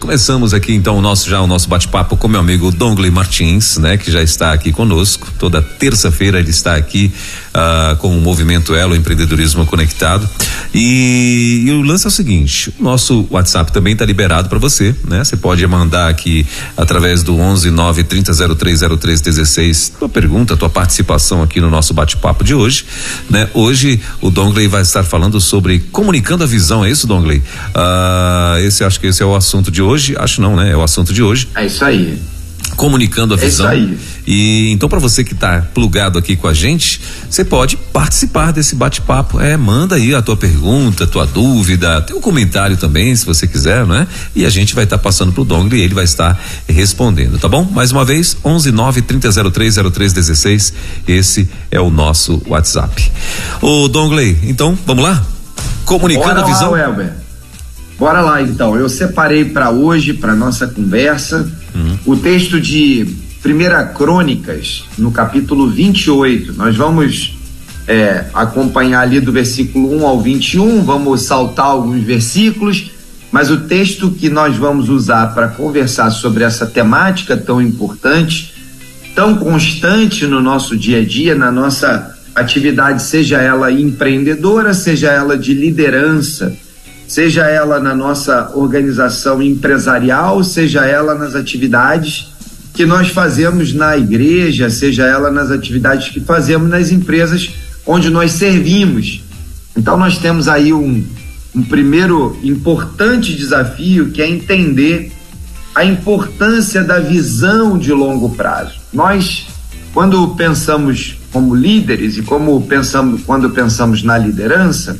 Começamos aqui então o nosso já o nosso bate-papo com meu amigo Dongley Martins, né, que já está aqui conosco. Toda terça-feira ele está aqui uh, com o movimento Elo Empreendedorismo Conectado. E, e, o lance é o seguinte: o nosso WhatsApp também está liberado para você, né? Você pode mandar aqui através do 11 9 30 03 03 16 tua pergunta, tua participação aqui no nosso bate-papo de hoje, né? Hoje o Dongley vai estar falando sobre comunicando a visão, é isso, Dongley? Uh, esse acho que esse é o assunto de hoje, acho não, né? É o assunto de hoje. É isso aí comunicando a é visão. Isso aí. E então para você que está plugado aqui com a gente, você pode participar desse bate-papo. É, manda aí a tua pergunta, a tua dúvida, tem um comentário também, se você quiser, não é? E a gente vai estar tá passando pro Dongli e ele vai estar respondendo, tá bom? Mais uma vez, 11 9 3003 0316. Esse é o nosso WhatsApp. Ô Dongley, então, vamos lá? Comunicando Bora a visão. Lá, Welber. Bora lá então. Eu separei para hoje, para nossa conversa, uhum. o texto de Primeira Crônicas, no capítulo 28. Nós vamos é, acompanhar ali do versículo 1 ao 21, vamos saltar alguns versículos, mas o texto que nós vamos usar para conversar sobre essa temática tão importante, tão constante no nosso dia a dia, na nossa atividade, seja ela empreendedora, seja ela de liderança seja ela na nossa organização empresarial, seja ela nas atividades que nós fazemos na igreja, seja ela nas atividades que fazemos nas empresas onde nós servimos. Então, nós temos aí um, um primeiro importante desafio que é entender a importância da visão de longo prazo. Nós, quando pensamos como líderes e como pensamos quando pensamos na liderança,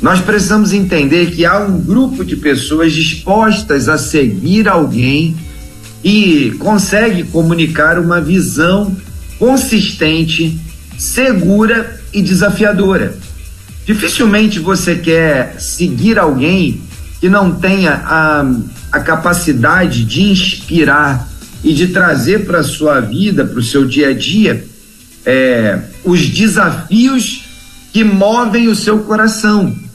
nós precisamos entender que há um grupo de pessoas dispostas a seguir alguém e consegue comunicar uma visão consistente, segura e desafiadora. Dificilmente você quer seguir alguém que não tenha a, a capacidade de inspirar e de trazer para a sua vida, para o seu dia a dia, é, os desafios que movem o seu coração.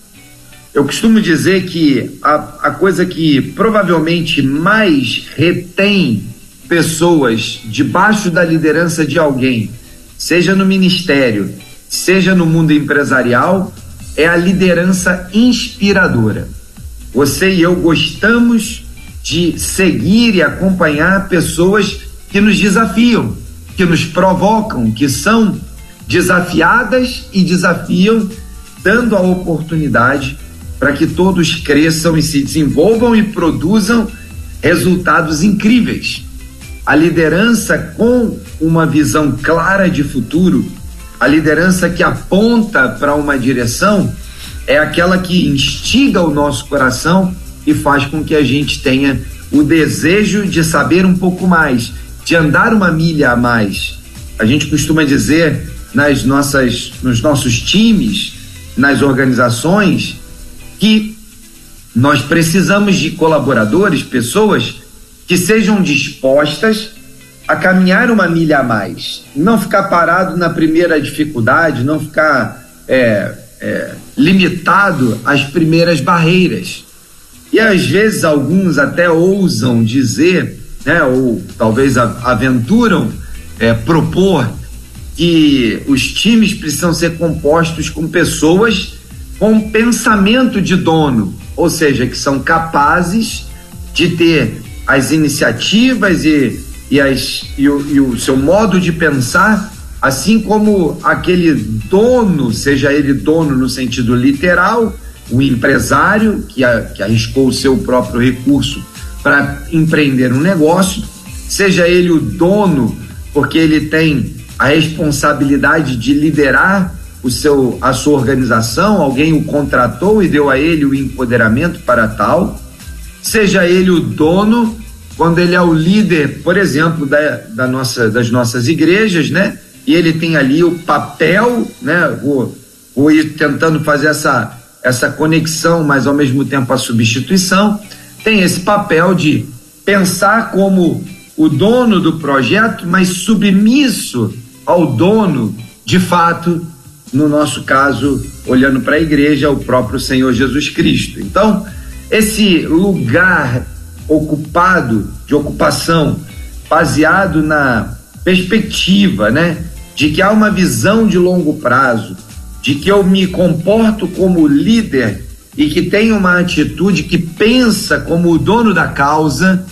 Eu costumo dizer que a, a coisa que provavelmente mais retém pessoas debaixo da liderança de alguém, seja no ministério, seja no mundo empresarial, é a liderança inspiradora. Você e eu gostamos de seguir e acompanhar pessoas que nos desafiam, que nos provocam, que são desafiadas e desafiam, dando a oportunidade para que todos cresçam e se desenvolvam e produzam resultados incríveis. A liderança com uma visão clara de futuro, a liderança que aponta para uma direção, é aquela que instiga o nosso coração e faz com que a gente tenha o desejo de saber um pouco mais, de andar uma milha a mais. A gente costuma dizer nas nossas, nos nossos times, nas organizações, que nós precisamos de colaboradores, pessoas que sejam dispostas a caminhar uma milha a mais, não ficar parado na primeira dificuldade, não ficar é, é, limitado às primeiras barreiras. E às vezes alguns até ousam dizer, né, ou talvez aventuram é, propor que os times precisam ser compostos com pessoas com pensamento de dono, ou seja, que são capazes de ter as iniciativas e, e, as, e, o, e o seu modo de pensar, assim como aquele dono, seja ele dono no sentido literal, o empresário que, a, que arriscou o seu próprio recurso para empreender um negócio, seja ele o dono, porque ele tem a responsabilidade de liderar o seu, a sua organização, alguém o contratou e deu a ele o empoderamento para tal, seja ele o dono, quando ele é o líder, por exemplo, da, da nossa, das nossas igrejas, né? E ele tem ali o papel, né? Vou, vou ir tentando fazer essa, essa conexão, mas ao mesmo tempo a substituição, tem esse papel de pensar como o dono do projeto, mas submisso ao dono, de fato, no nosso caso, olhando para a igreja, o próprio Senhor Jesus Cristo. Então, esse lugar ocupado, de ocupação, baseado na perspectiva, né, de que há uma visão de longo prazo, de que eu me comporto como líder e que tenho uma atitude que pensa como o dono da causa,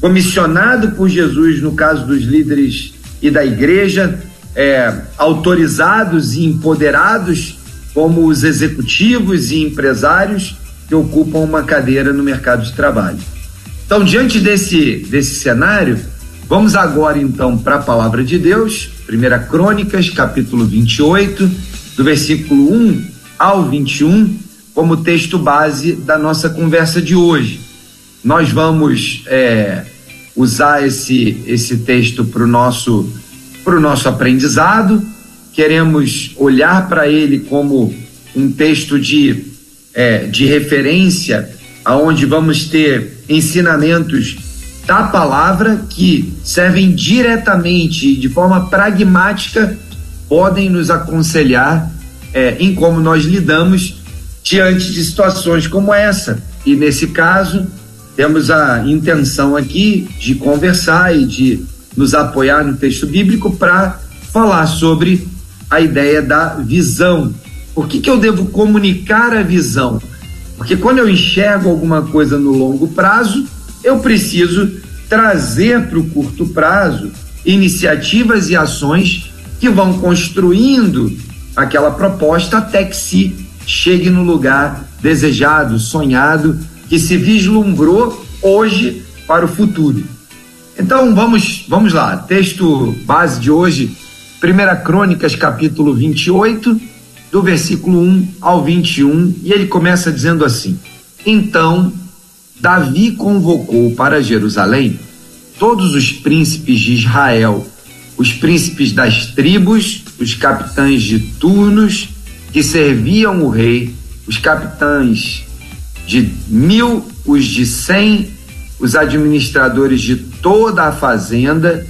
comissionado por Jesus, no caso dos líderes e da igreja, é, autorizados e empoderados como os executivos e empresários que ocupam uma cadeira no mercado de trabalho. Então, diante desse, desse cenário, vamos agora então para a palavra de Deus, 1 Crônicas, capítulo 28, do versículo 1 ao 21, como texto base da nossa conversa de hoje. Nós vamos é, usar esse, esse texto para o nosso, nosso aprendizado, queremos olhar para ele como um texto de, é, de referência, aonde vamos ter ensinamentos da palavra que servem diretamente, de forma pragmática, podem nos aconselhar é, em como nós lidamos diante de situações como essa. E nesse caso, temos a intenção aqui de conversar e de nos apoiar no texto bíblico para falar sobre a ideia da visão. Por que, que eu devo comunicar a visão? Porque quando eu enxergo alguma coisa no longo prazo, eu preciso trazer para o curto prazo iniciativas e ações que vão construindo aquela proposta até que se chegue no lugar desejado, sonhado, que se vislumbrou hoje para o futuro. Então vamos, vamos lá. Texto base de hoje, 1 Crônicas, capítulo 28, do versículo 1 ao 21, e ele começa dizendo assim: Então Davi convocou para Jerusalém todos os príncipes de Israel, os príncipes das tribos, os capitães de turnos que serviam o rei, os capitães de mil, os de cem, os administradores de toda a fazenda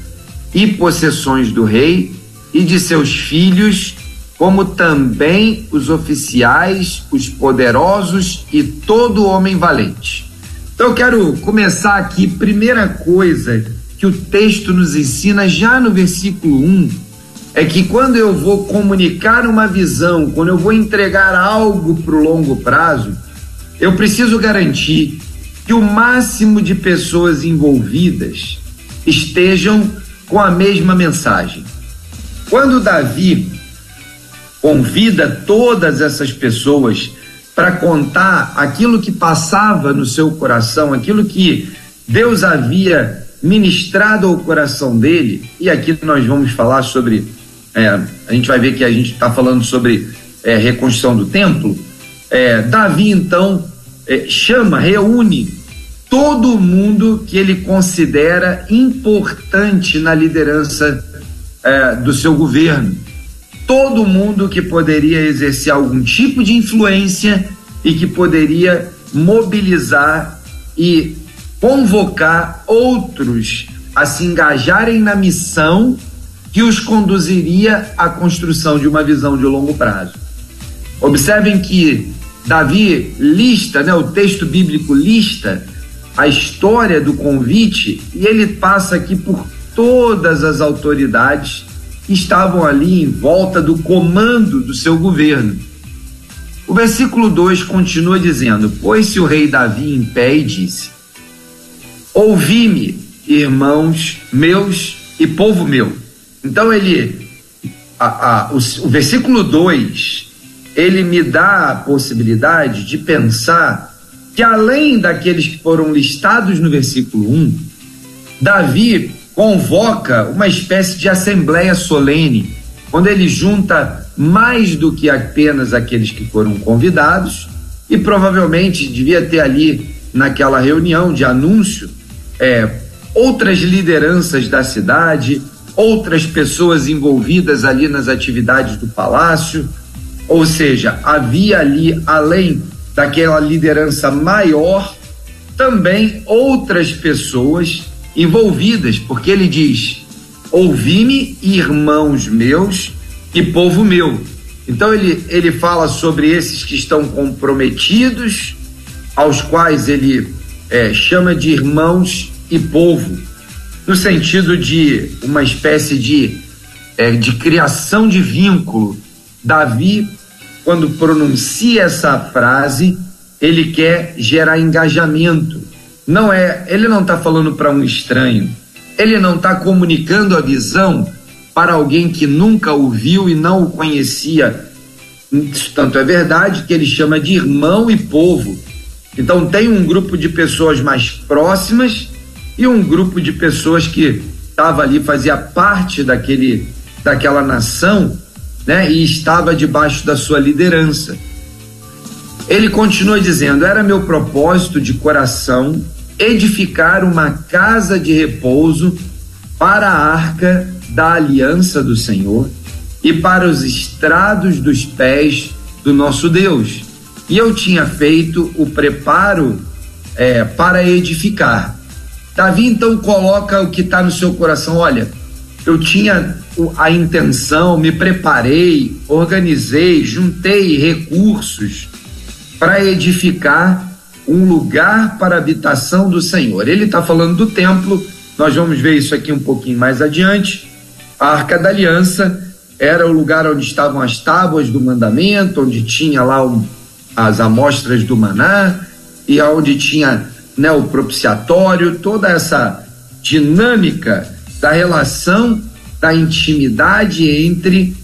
e possessões do rei e de seus filhos, como também os oficiais, os poderosos e todo homem valente. Então eu quero começar aqui, primeira coisa que o texto nos ensina já no versículo 1, é que quando eu vou comunicar uma visão, quando eu vou entregar algo para o longo prazo, eu preciso garantir que o máximo de pessoas envolvidas estejam com a mesma mensagem. Quando Davi convida todas essas pessoas para contar aquilo que passava no seu coração, aquilo que Deus havia ministrado ao coração dele, e aqui nós vamos falar sobre, é, a gente vai ver que a gente está falando sobre é, reconstrução do templo. É, Davi então é, chama, reúne todo mundo que ele considera importante na liderança é, do seu governo todo mundo que poderia exercer algum tipo de influência e que poderia mobilizar e convocar outros a se engajarem na missão que os conduziria à construção de uma visão de longo prazo. Observem que Davi lista, né, o texto bíblico lista a história do convite e ele passa aqui por todas as autoridades que estavam ali em volta do comando do seu governo. O versículo 2 continua dizendo: Pôs-se o rei Davi em pé e disse: Ouvi-me, irmãos meus e povo meu. Então ele, a, a, o, o versículo 2, ele me dá a possibilidade de pensar que além daqueles que foram listados no versículo 1, Davi convoca uma espécie de assembleia solene, quando ele junta mais do que apenas aqueles que foram convidados, e provavelmente devia ter ali, naquela reunião de anúncio, é, outras lideranças da cidade, outras pessoas envolvidas ali nas atividades do palácio, ou seja, havia ali, além daquela liderança maior, também outras pessoas envolvidas, porque ele diz: Ouvi-me, irmãos meus e povo meu. Então ele, ele fala sobre esses que estão comprometidos, aos quais ele é, chama de irmãos e povo, no sentido de uma espécie de, é, de criação de vínculo. Davi, quando pronuncia essa frase, ele quer gerar engajamento. Não é, ele não está falando para um estranho. Ele não está comunicando a visão para alguém que nunca o viu e não o conhecia. Tanto é verdade que ele chama de irmão e povo. Então tem um grupo de pessoas mais próximas e um grupo de pessoas que estava ali fazia parte daquele daquela nação, né? E estava debaixo da sua liderança. Ele continua dizendo: Era meu propósito de coração edificar uma casa de repouso para a arca da aliança do Senhor e para os estrados dos pés do nosso Deus. E eu tinha feito o preparo é, para edificar. Davi então coloca o que está no seu coração: olha, eu tinha a intenção, me preparei, organizei, juntei recursos para edificar um lugar para a habitação do Senhor. Ele está falando do templo, nós vamos ver isso aqui um pouquinho mais adiante. A Arca da Aliança era o lugar onde estavam as tábuas do mandamento, onde tinha lá um, as amostras do maná e onde tinha né, o propiciatório, toda essa dinâmica da relação, da intimidade entre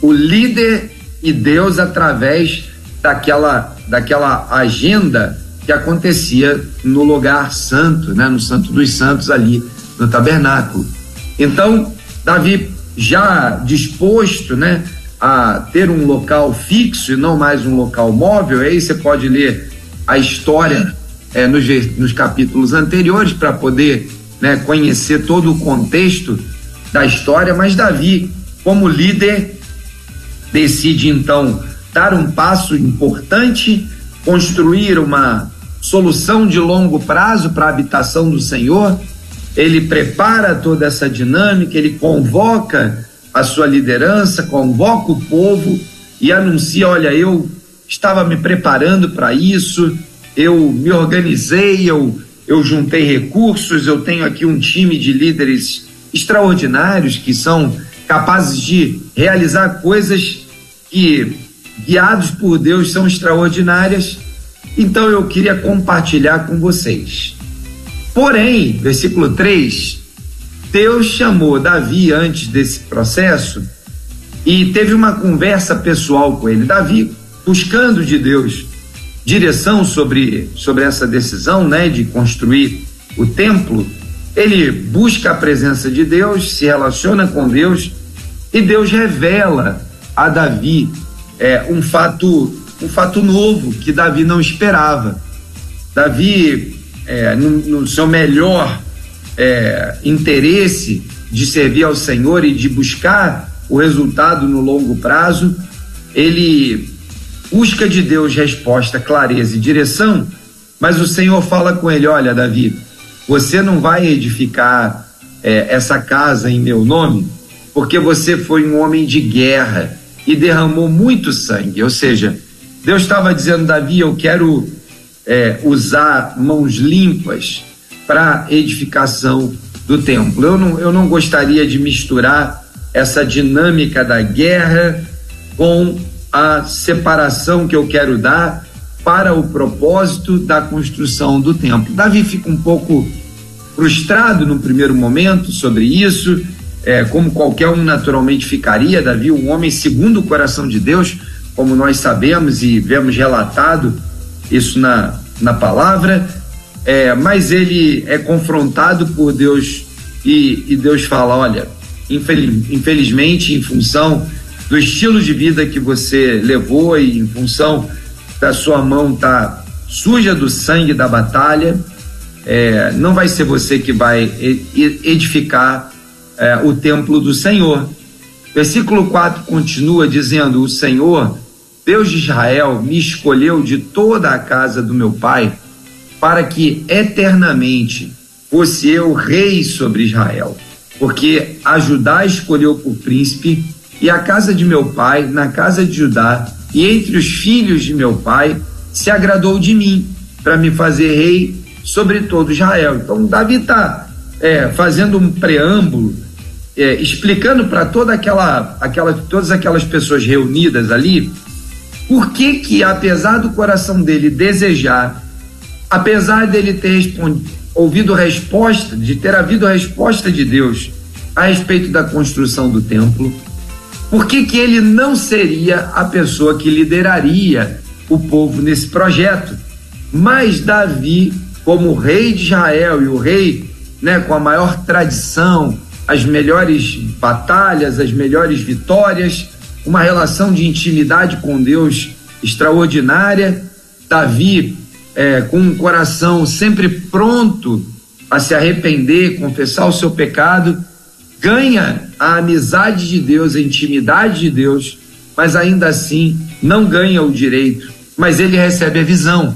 o líder e Deus através daquela, daquela agenda que acontecia no lugar santo, né, no Santo dos Santos ali no tabernáculo. Então, Davi já disposto, né, a ter um local fixo e não mais um local móvel, aí você pode ler a história é, nos, nos capítulos anteriores para poder né, conhecer todo o contexto da história, mas Davi, como líder, decide então dar um passo importante, construir uma solução de longo prazo para a habitação do Senhor. Ele prepara toda essa dinâmica, ele convoca a sua liderança, convoca o povo e anuncia: olha, eu estava me preparando para isso, eu me organizei, eu, eu juntei recursos, eu tenho aqui um time de líderes extraordinários que são capazes de realizar coisas que guiados por Deus, são extraordinárias. Então eu queria compartilhar com vocês. Porém, versículo 3, Deus chamou Davi antes desse processo e teve uma conversa pessoal com ele. Davi, buscando de Deus direção sobre, sobre essa decisão né, de construir o templo, ele busca a presença de Deus, se relaciona com Deus e Deus revela a Davi é, um fato um fato novo que Davi não esperava. Davi, é, no, no, seu melhor é, interesse de servir ao Senhor e de buscar o resultado no longo prazo, ele busca de Deus resposta, clareza e direção, mas o Senhor fala com ele: Olha, Davi, você não vai edificar é, essa casa em meu nome, porque você foi um homem de guerra e derramou muito sangue. Ou seja, Deus estava dizendo, Davi, eu quero é, usar mãos limpas para edificação do templo. Eu não, eu não gostaria de misturar essa dinâmica da guerra com a separação que eu quero dar para o propósito da construção do templo. Davi fica um pouco frustrado no primeiro momento sobre isso, é, como qualquer um naturalmente ficaria, Davi, um homem segundo o coração de Deus, como nós sabemos e vemos relatado isso na, na palavra, é, mas ele é confrontado por Deus e, e Deus fala: olha, infeliz, infelizmente, em função do estilo de vida que você levou e em função da sua mão tá suja do sangue da batalha, é, não vai ser você que vai edificar é, o templo do Senhor. Versículo 4 continua dizendo: O Senhor, Deus de Israel, me escolheu de toda a casa do meu pai para que eternamente fosse eu rei sobre Israel. Porque a Judá escolheu por príncipe, e a casa de meu pai, na casa de Judá, e entre os filhos de meu pai, se agradou de mim, para me fazer rei sobre todo Israel. Então, Davi está é, fazendo um preâmbulo, é, explicando para toda aquela, aquela, todas aquelas pessoas reunidas ali, por que que, apesar do coração dele desejar, apesar dele ter respondido, ouvido resposta, de ter havido resposta de Deus a respeito da construção do templo, por que que ele não seria a pessoa que lideraria o povo nesse projeto? Mas Davi, como rei de Israel e o rei né, com a maior tradição, as melhores batalhas, as melhores vitórias, uma relação de intimidade com Deus extraordinária. Davi, é, com um coração sempre pronto a se arrepender, confessar o seu pecado, ganha a amizade de Deus, a intimidade de Deus, mas ainda assim não ganha o direito, mas ele recebe a visão.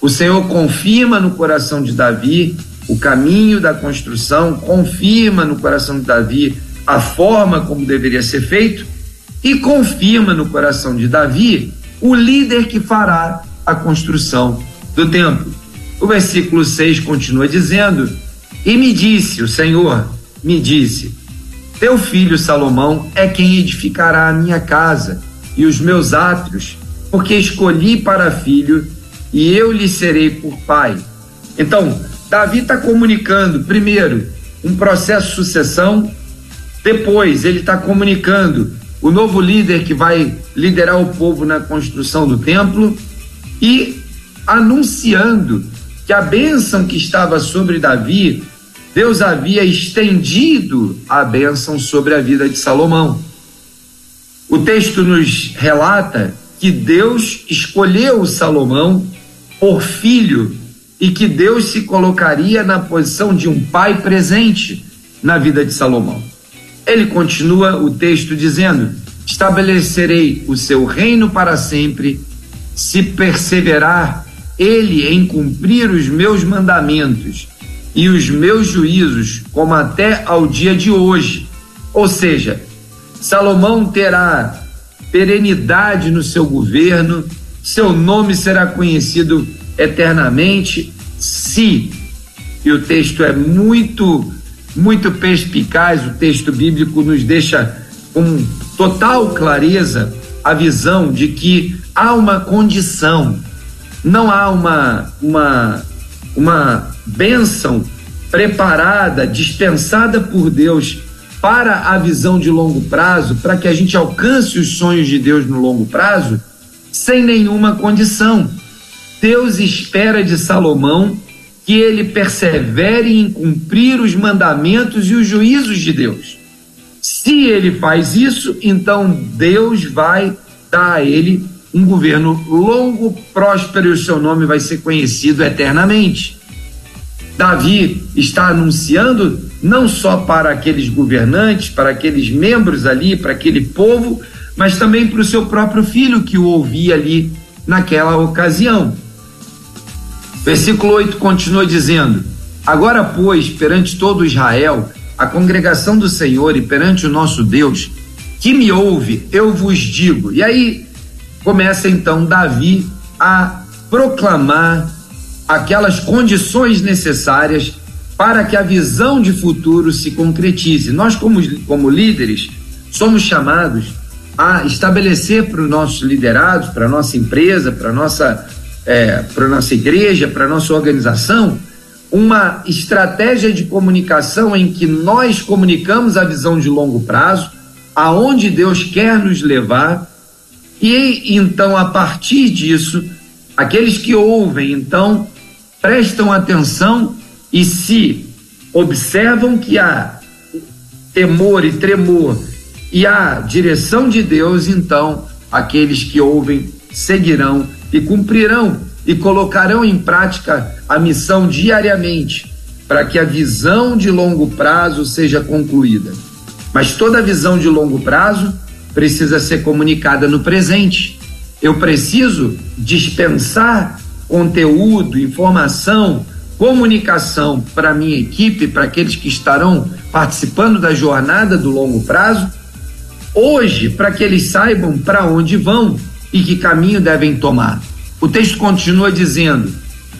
O Senhor confirma no coração de Davi o caminho da construção, confirma no coração de Davi a forma como deveria ser feito e confirma no coração de Davi o líder que fará a construção do templo. O versículo 6 continua dizendo: E me disse, o Senhor me disse, teu filho Salomão é quem edificará a minha casa e os meus átrios, porque escolhi para filho e eu lhe serei por pai. Então, Davi está comunicando, primeiro, um processo de sucessão, depois, ele está comunicando o novo líder que vai liderar o povo na construção do templo e anunciando que a bênção que estava sobre Davi, Deus havia estendido a bênção sobre a vida de Salomão. O texto nos relata que Deus escolheu Salomão por filho e que Deus se colocaria na posição de um pai presente na vida de Salomão. Ele continua o texto dizendo: Estabelecerei o seu reino para sempre, se perseverar ele em cumprir os meus mandamentos e os meus juízos, como até ao dia de hoje. Ou seja, Salomão terá perenidade no seu governo, seu nome será conhecido eternamente, se, e o texto é muito, muito perspicaz, o texto bíblico nos deixa com total clareza a visão de que há uma condição, não há uma, uma, uma bênção preparada, dispensada por Deus para a visão de longo prazo, para que a gente alcance os sonhos de Deus no longo prazo, sem nenhuma condição. Deus espera de Salomão que ele persevere em cumprir os mandamentos e os juízos de Deus. Se ele faz isso, então Deus vai dar a ele um governo longo, próspero e o seu nome vai ser conhecido eternamente. Davi está anunciando não só para aqueles governantes, para aqueles membros ali, para aquele povo, mas também para o seu próprio filho que o ouvia ali naquela ocasião. Versículo 8 continua dizendo: Agora, pois, perante todo Israel, a congregação do Senhor e perante o nosso Deus, que me ouve, eu vos digo. E aí começa então Davi a proclamar aquelas condições necessárias para que a visão de futuro se concretize. Nós, como, como líderes, somos chamados a estabelecer para os nossos liderados, para a nossa empresa, para a nossa é, para nossa igreja, para nossa organização, uma estratégia de comunicação em que nós comunicamos a visão de longo prazo, aonde Deus quer nos levar, e então a partir disso, aqueles que ouvem, então, prestam atenção e se observam que há temor e tremor e a direção de Deus, então aqueles que ouvem seguirão e cumprirão e colocarão em prática a missão diariamente para que a visão de longo prazo seja concluída. Mas toda visão de longo prazo precisa ser comunicada no presente. Eu preciso dispensar conteúdo, informação, comunicação para minha equipe, para aqueles que estarão participando da jornada do longo prazo, hoje, para que eles saibam para onde vão e que caminho devem tomar. O texto continua dizendo: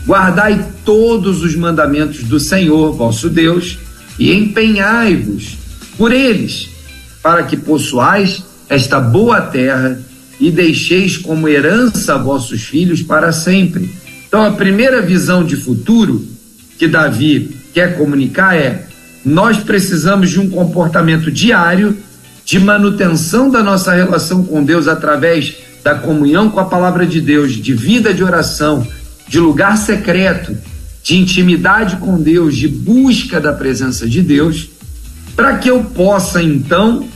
Guardai todos os mandamentos do Senhor, vosso Deus, e empenhai-vos por eles, para que possuais esta boa terra e deixeis como herança a vossos filhos para sempre. Então, a primeira visão de futuro que Davi quer comunicar é: nós precisamos de um comportamento diário de manutenção da nossa relação com Deus através da comunhão com a palavra de Deus, de vida de oração, de lugar secreto, de intimidade com Deus, de busca da presença de Deus, para que eu possa então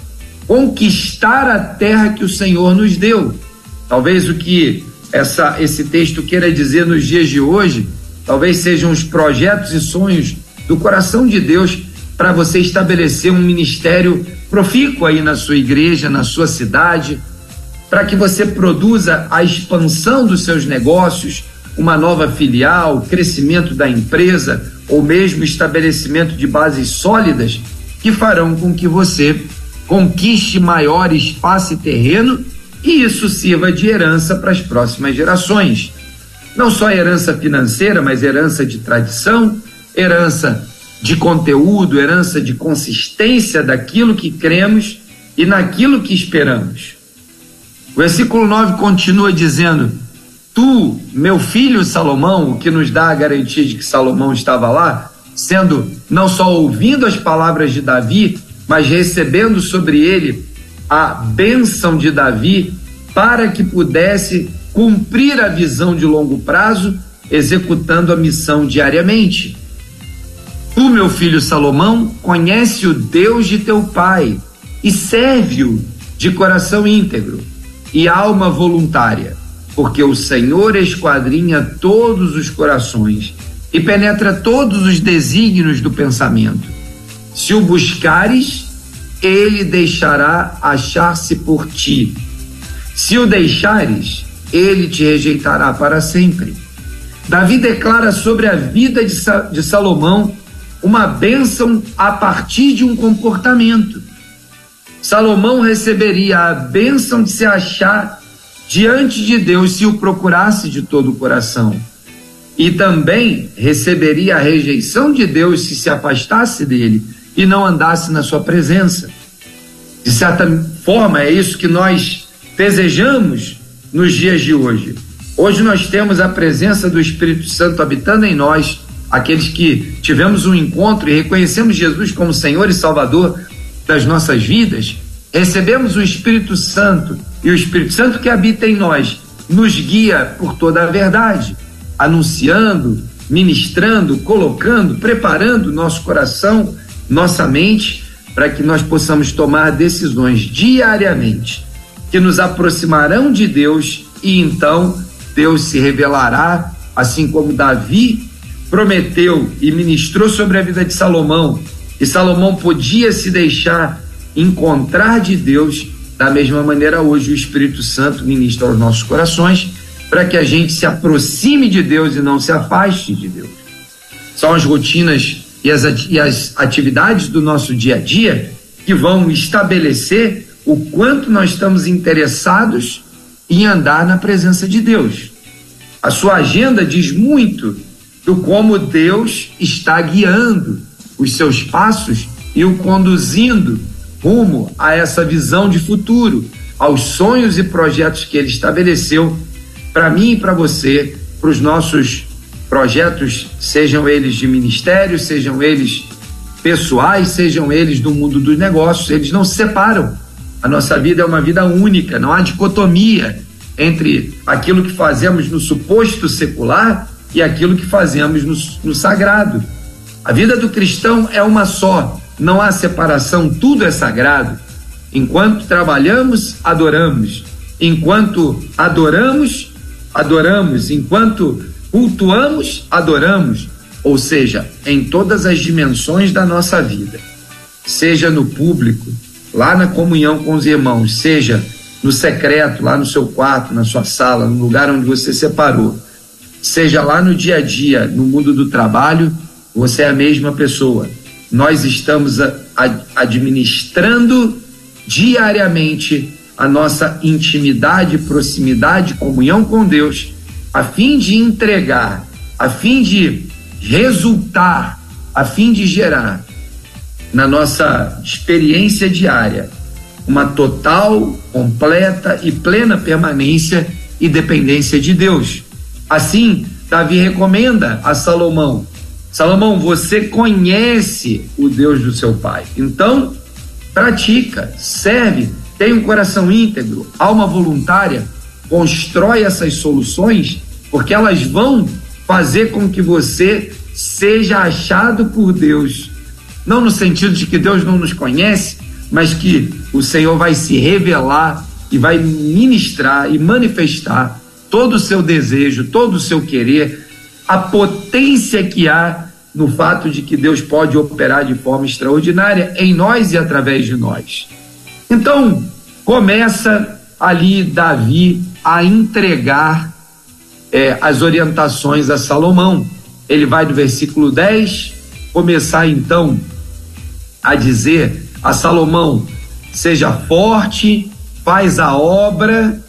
conquistar a terra que o Senhor nos deu. Talvez o que essa, esse texto queira dizer nos dias de hoje, talvez sejam os projetos e sonhos do coração de Deus para você estabelecer um ministério profícuo aí na sua igreja, na sua cidade, para que você produza a expansão dos seus negócios, uma nova filial, crescimento da empresa ou mesmo estabelecimento de bases sólidas que farão com que você conquiste maior espaço e terreno e isso sirva de herança para as próximas gerações. Não só herança financeira, mas herança de tradição, herança de conteúdo, herança de consistência daquilo que cremos e naquilo que esperamos. O versículo 9 continua dizendo: Tu, meu filho Salomão, o que nos dá a garantia de que Salomão estava lá, sendo não só ouvindo as palavras de Davi, mas recebendo sobre ele a bênção de Davi para que pudesse cumprir a visão de longo prazo, executando a missão diariamente. Tu, meu filho Salomão, conhece o Deus de teu pai e serve-o de coração íntegro e alma voluntária, porque o Senhor esquadrinha todos os corações e penetra todos os desígnios do pensamento. Se o buscares, ele deixará achar-se por ti. Se o deixares, ele te rejeitará para sempre. Davi declara sobre a vida de Salomão uma bênção a partir de um comportamento. Salomão receberia a bênção de se achar diante de Deus se o procurasse de todo o coração. E também receberia a rejeição de Deus se se afastasse dele e não andasse na sua presença. De certa forma, é isso que nós desejamos nos dias de hoje. Hoje nós temos a presença do Espírito Santo habitando em nós, aqueles que tivemos um encontro e reconhecemos Jesus como Senhor e Salvador das nossas vidas, recebemos o Espírito Santo e o Espírito Santo que habita em nós nos guia por toda a verdade, anunciando, ministrando, colocando, preparando nosso coração nossa mente para que nós possamos tomar decisões diariamente que nos aproximarão de Deus e então Deus se revelará, assim como Davi prometeu e ministrou sobre a vida de Salomão, e Salomão podia se deixar encontrar de Deus, da mesma maneira hoje o Espírito Santo ministra aos nossos corações, para que a gente se aproxime de Deus e não se afaste de Deus. São as rotinas e as, e as atividades do nosso dia a dia que vão estabelecer o quanto nós estamos interessados em andar na presença de Deus. A sua agenda diz muito do como Deus está guiando os seus passos e o conduzindo rumo a essa visão de futuro, aos sonhos e projetos que ele estabeleceu para mim e para você, para os nossos projetos, sejam eles de ministério, sejam eles pessoais, sejam eles do mundo dos negócios, eles não se separam. A nossa vida é uma vida única, não há dicotomia entre aquilo que fazemos no suposto secular e aquilo que fazemos no, no sagrado. A vida do cristão é uma só, não há separação, tudo é sagrado. Enquanto trabalhamos, adoramos. Enquanto adoramos, adoramos. Enquanto cultuamos, adoramos, ou seja, em todas as dimensões da nossa vida, seja no público, lá na comunhão com os irmãos, seja no secreto, lá no seu quarto, na sua sala, no lugar onde você separou, seja lá no dia a dia, no mundo do trabalho, você é a mesma pessoa. Nós estamos a, a, administrando diariamente a nossa intimidade, proximidade, comunhão com Deus, a fim de entregar, a fim de resultar, a fim de gerar na nossa experiência diária uma total, completa e plena permanência e dependência de Deus. Assim, Davi recomenda a Salomão: Salomão, você conhece o Deus do seu pai, então pratica, serve, tem um coração íntegro, alma voluntária, constrói essas soluções, porque elas vão fazer com que você seja achado por Deus. Não no sentido de que Deus não nos conhece, mas que o Senhor vai se revelar e vai ministrar e manifestar todo o seu desejo, todo o seu querer, a potência que há no fato de que Deus pode operar de forma extraordinária em nós e através de nós. Então, começa ali Davi a entregar é, as orientações a Salomão. Ele vai do versículo 10 começar então a dizer a Salomão: seja forte, faz a obra.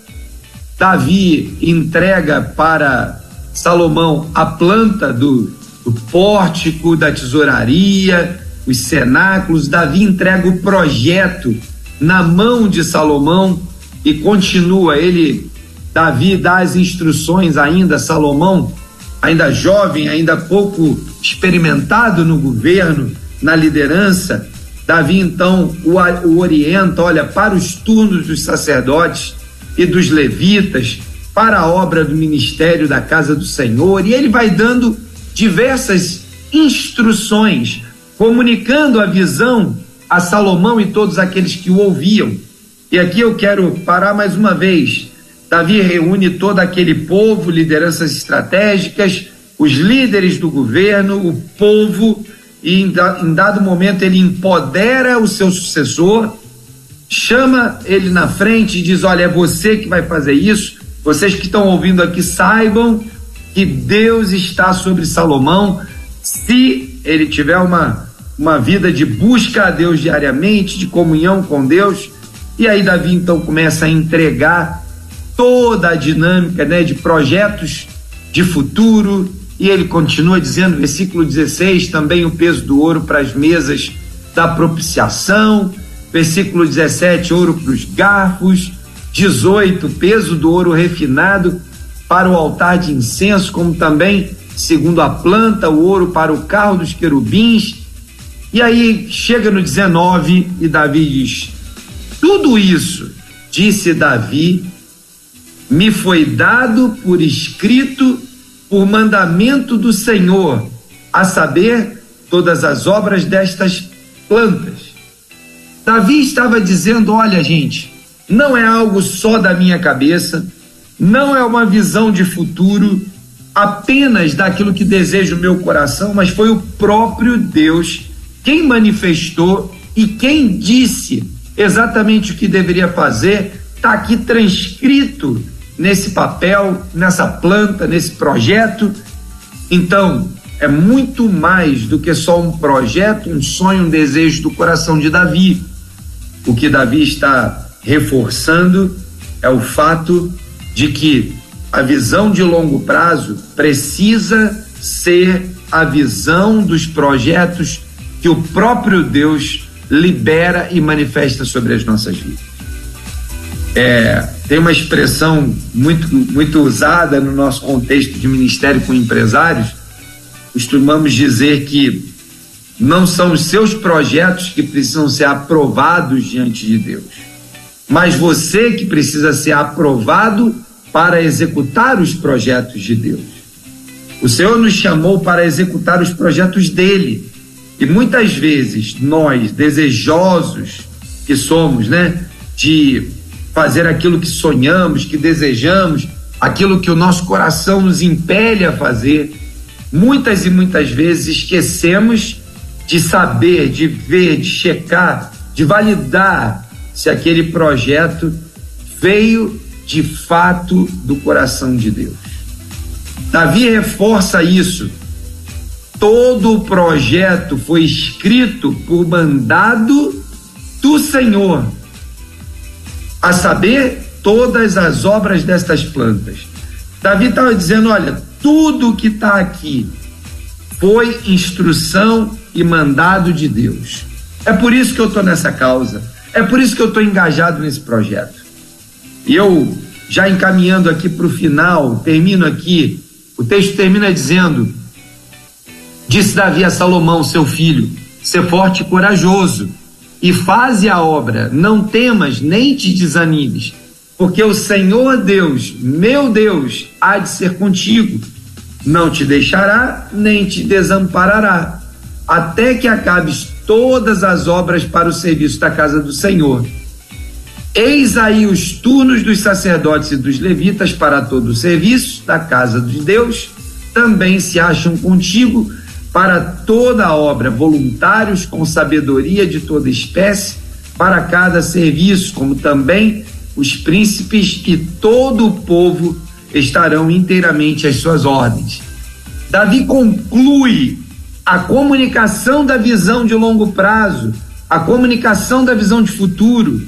Davi entrega para Salomão a planta do, do pórtico, da tesouraria, os cenáculos. Davi entrega o projeto na mão de Salomão e continua. Ele, Davi, dá as instruções ainda, Salomão, ainda jovem, ainda pouco experimentado no governo, na liderança, Davi então o, o orienta, olha, para os turnos dos sacerdotes e dos levitas, para a obra do ministério da casa do Senhor, e ele vai dando diversas instruções, comunicando a visão a Salomão e todos aqueles que o ouviam. E aqui eu quero parar mais uma vez. Davi reúne todo aquele povo, lideranças estratégicas, os líderes do governo, o povo, e em, dado momento ele empodera o seu sucessor, chama ele na frente e diz: Olha, é você que vai fazer isso. Vocês que estão ouvindo aqui saibam que Deus está sobre Salomão. Se ele tiver uma, uma vida de busca a Deus diariamente, de comunhão com Deus, e aí Davi então começa a entregar toda a dinâmica né, de projetos de futuro, e ele continua dizendo, versículo 16, também o peso do ouro para as mesas da propiciação. Versículo 17, ouro para os garfos. 18, peso do ouro refinado para o altar de incenso, como também, segundo a planta, o ouro para o carro dos querubins. E aí chega no 19 e Davi diz: Tudo isso, disse Davi, me foi dado por escrito por mandamento do Senhor, a saber, todas as obras destas plantas. Davi estava dizendo: olha, gente, não é algo só da minha cabeça, não é uma visão de futuro apenas daquilo que deseja o meu coração, mas foi o próprio Deus quem manifestou e quem disse exatamente o que deveria fazer, está aqui transcrito nesse papel, nessa planta, nesse projeto. Então, é muito mais do que só um projeto, um sonho, um desejo do coração de Davi. O que Davi está reforçando é o fato de que a visão de longo prazo precisa ser a visão dos projetos que o próprio Deus libera e manifesta sobre as nossas vidas. É, tem uma expressão muito, muito usada no nosso contexto de ministério com empresários. Costumamos dizer que não são os seus projetos que precisam ser aprovados diante de Deus, mas você que precisa ser aprovado para executar os projetos de Deus. O Senhor nos chamou para executar os projetos dele. E muitas vezes nós, desejosos que somos, né, de fazer aquilo que sonhamos, que desejamos, aquilo que o nosso coração nos impele a fazer. Muitas e muitas vezes esquecemos de saber, de ver, de checar, de validar se aquele projeto veio de fato do coração de Deus. Davi reforça isso. Todo o projeto foi escrito por mandado do Senhor, a saber, todas as obras destas plantas. Davi estava dizendo: olha, tudo que está aqui foi instrução e mandado de Deus. É por isso que eu estou nessa causa. É por isso que eu estou engajado nesse projeto. E eu, já encaminhando aqui para o final, termino aqui. O texto termina dizendo: Disse Davi a Salomão, seu filho, ser forte e corajoso, e faze a obra, não temas nem te desanimes, porque o Senhor Deus, meu Deus, há de ser contigo, não te deixará nem te desamparará, até que acabes todas as obras para o serviço da casa do Senhor. Eis aí os turnos dos sacerdotes e dos levitas para todo o serviço da casa de Deus, também se acham contigo para toda a obra, voluntários com sabedoria de toda espécie, para cada serviço, como também os príncipes e todo o povo estarão inteiramente às suas ordens. Davi conclui a comunicação da visão de longo prazo, a comunicação da visão de futuro,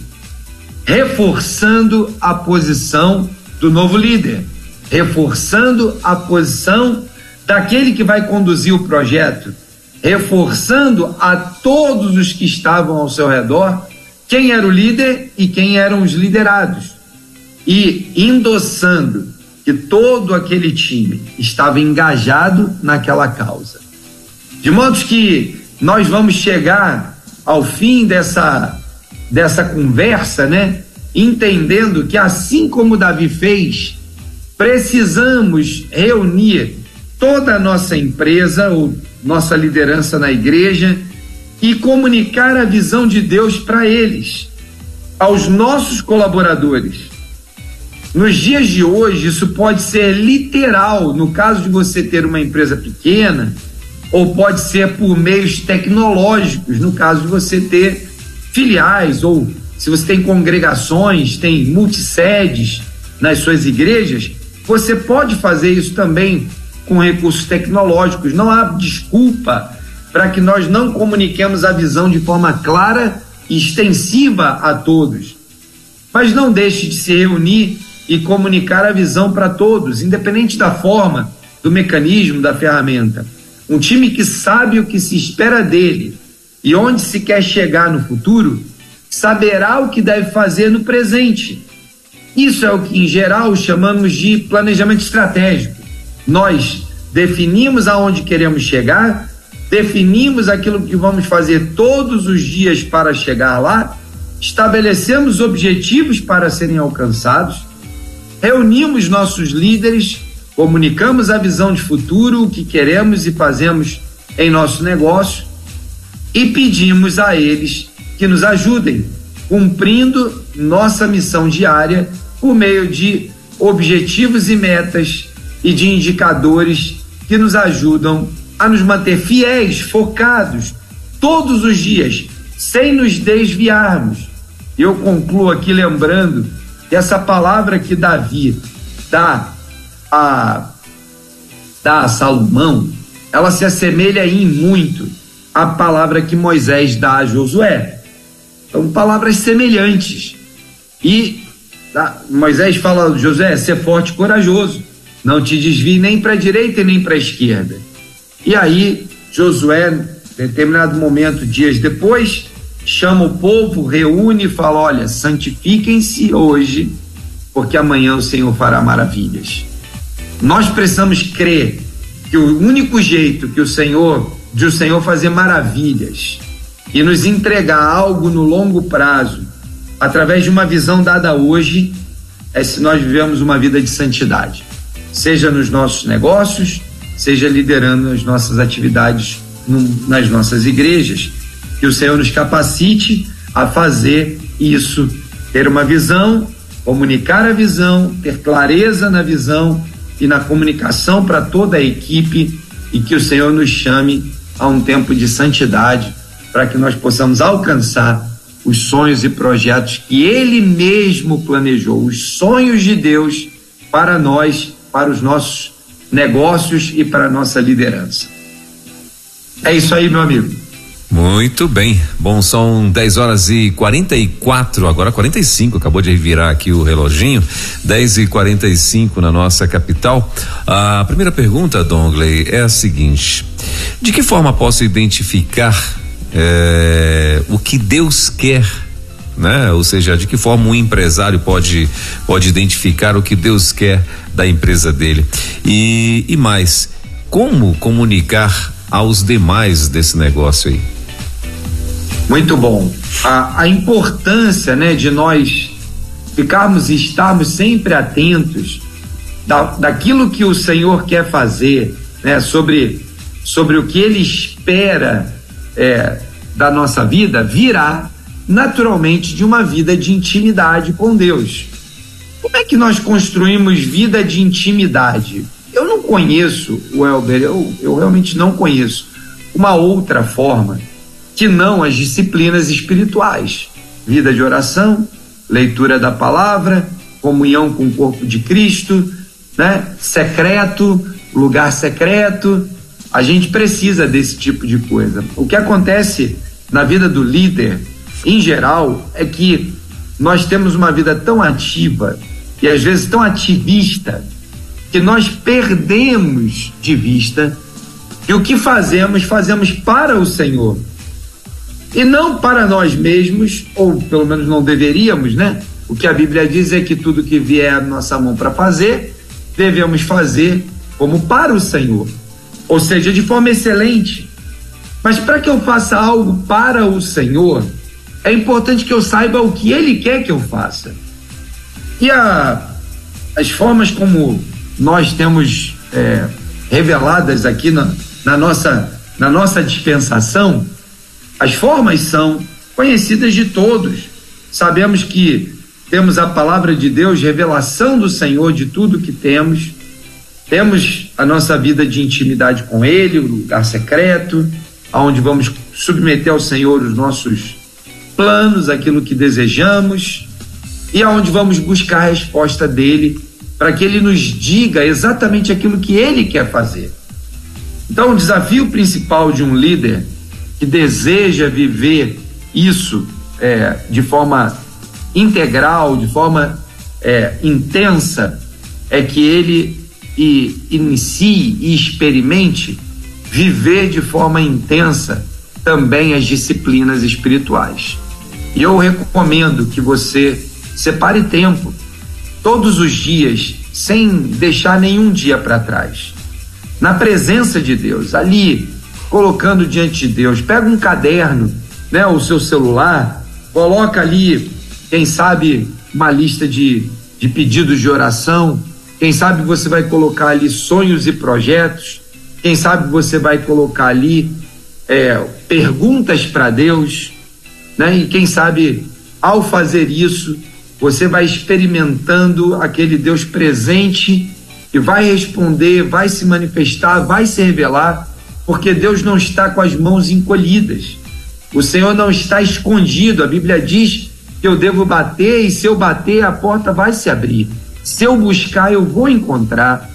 reforçando a posição do novo líder, reforçando a posição daquele que vai conduzir o projeto, reforçando a todos os que estavam ao seu redor quem era o líder e quem eram os liderados, e endossando que todo aquele time estava engajado naquela causa. De modo que nós vamos chegar ao fim dessa, dessa conversa, né? Entendendo que assim como Davi fez, precisamos reunir toda a nossa empresa ou nossa liderança na igreja e comunicar a visão de Deus para eles, aos nossos colaboradores. Nos dias de hoje, isso pode ser literal, no caso de você ter uma empresa pequena, ou pode ser por meios tecnológicos, no caso de você ter filiais, ou se você tem congregações, tem multissedes nas suas igrejas, você pode fazer isso também com recursos tecnológicos. Não há desculpa para que nós não comuniquemos a visão de forma clara e extensiva a todos. Mas não deixe de se reunir e comunicar a visão para todos, independente da forma, do mecanismo, da ferramenta. Um time que sabe o que se espera dele e onde se quer chegar no futuro, saberá o que deve fazer no presente. Isso é o que, em geral, chamamos de planejamento estratégico. Nós definimos aonde queremos chegar, definimos aquilo que vamos fazer todos os dias para chegar lá, estabelecemos objetivos para serem alcançados, reunimos nossos líderes comunicamos a visão de futuro, o que queremos e fazemos em nosso negócio e pedimos a eles que nos ajudem, cumprindo nossa missão diária por meio de objetivos e metas e de indicadores que nos ajudam a nos manter fiéis, focados todos os dias, sem nos desviarmos. Eu concluo aqui lembrando que essa palavra que Davi dá a da Salomão, ela se assemelha em muito à palavra que Moisés dá a Josué. São palavras semelhantes. E tá, Moisés fala a Josué, ser forte e corajoso, não te desvie nem para a direita e nem para a esquerda. E aí Josué, em determinado momento, dias depois, chama o povo, reúne e fala: olha, santifiquem-se hoje, porque amanhã o Senhor fará maravilhas. Nós precisamos crer que o único jeito que o Senhor, de o Senhor fazer maravilhas e nos entregar algo no longo prazo, através de uma visão dada hoje, é se nós vivemos uma vida de santidade, seja nos nossos negócios, seja liderando as nossas atividades no, nas nossas igrejas, que o Senhor nos capacite a fazer isso, ter uma visão, comunicar a visão, ter clareza na visão e na comunicação para toda a equipe. E que o Senhor nos chame a um tempo de santidade para que nós possamos alcançar os sonhos e projetos que Ele mesmo planejou, os sonhos de Deus para nós, para os nossos negócios e para a nossa liderança. É isso aí, meu amigo. Muito bem. Bom, são 10 horas e 44, agora 45, acabou de virar aqui o reloginho. 10 e 45 na nossa capital. A primeira pergunta, Dongley, é a seguinte: De que forma posso identificar eh, o que Deus quer? Né? Ou seja, de que forma um empresário pode pode identificar o que Deus quer da empresa dele? E, e mais, como comunicar aos demais desse negócio aí? Muito bom. A, a importância, né, de nós ficarmos e estarmos sempre atentos da, daquilo que o Senhor quer fazer, né, sobre, sobre o que Ele espera é, da nossa vida, virá naturalmente de uma vida de intimidade com Deus. Como é que nós construímos vida de intimidade? Eu não conheço, o Elber, eu, eu realmente não conheço uma outra forma que não as disciplinas espirituais. Vida de oração, leitura da palavra, comunhão com o corpo de Cristo, né? Secreto, lugar secreto. A gente precisa desse tipo de coisa. O que acontece na vida do líder, em geral, é que nós temos uma vida tão ativa e às vezes tão ativista que nós perdemos de vista que o que fazemos, fazemos para o Senhor e não para nós mesmos, ou pelo menos não deveríamos, né? O que a Bíblia diz é que tudo que vier à nossa mão para fazer, devemos fazer como para o Senhor, ou seja, de forma excelente. Mas para que eu faça algo para o Senhor, é importante que eu saiba o que Ele quer que eu faça. E a, as formas como nós temos é, reveladas aqui na, na, nossa, na nossa dispensação, as formas são conhecidas de todos. Sabemos que temos a palavra de Deus, revelação do Senhor de tudo que temos. Temos a nossa vida de intimidade com Ele, o lugar secreto, aonde vamos submeter ao Senhor os nossos planos, aquilo que desejamos, e aonde vamos buscar a resposta dele para que ele nos diga exatamente aquilo que ele quer fazer. Então, o desafio principal de um líder que deseja viver isso é, de forma integral, de forma é, intensa, é que ele e, inicie e experimente viver de forma intensa também as disciplinas espirituais. E eu recomendo que você separe tempo todos os dias, sem deixar nenhum dia para trás. Na presença de Deus, ali colocando diante de Deus. Pega um caderno, né, o seu celular, coloca ali, quem sabe, uma lista de, de pedidos de oração. Quem sabe você vai colocar ali sonhos e projetos. Quem sabe você vai colocar ali é, perguntas para Deus, né? E quem sabe ao fazer isso você vai experimentando aquele Deus presente que vai responder, vai se manifestar, vai se revelar porque Deus não está com as mãos encolhidas. O Senhor não está escondido. A Bíblia diz que eu devo bater e se eu bater a porta vai se abrir. Se eu buscar eu vou encontrar.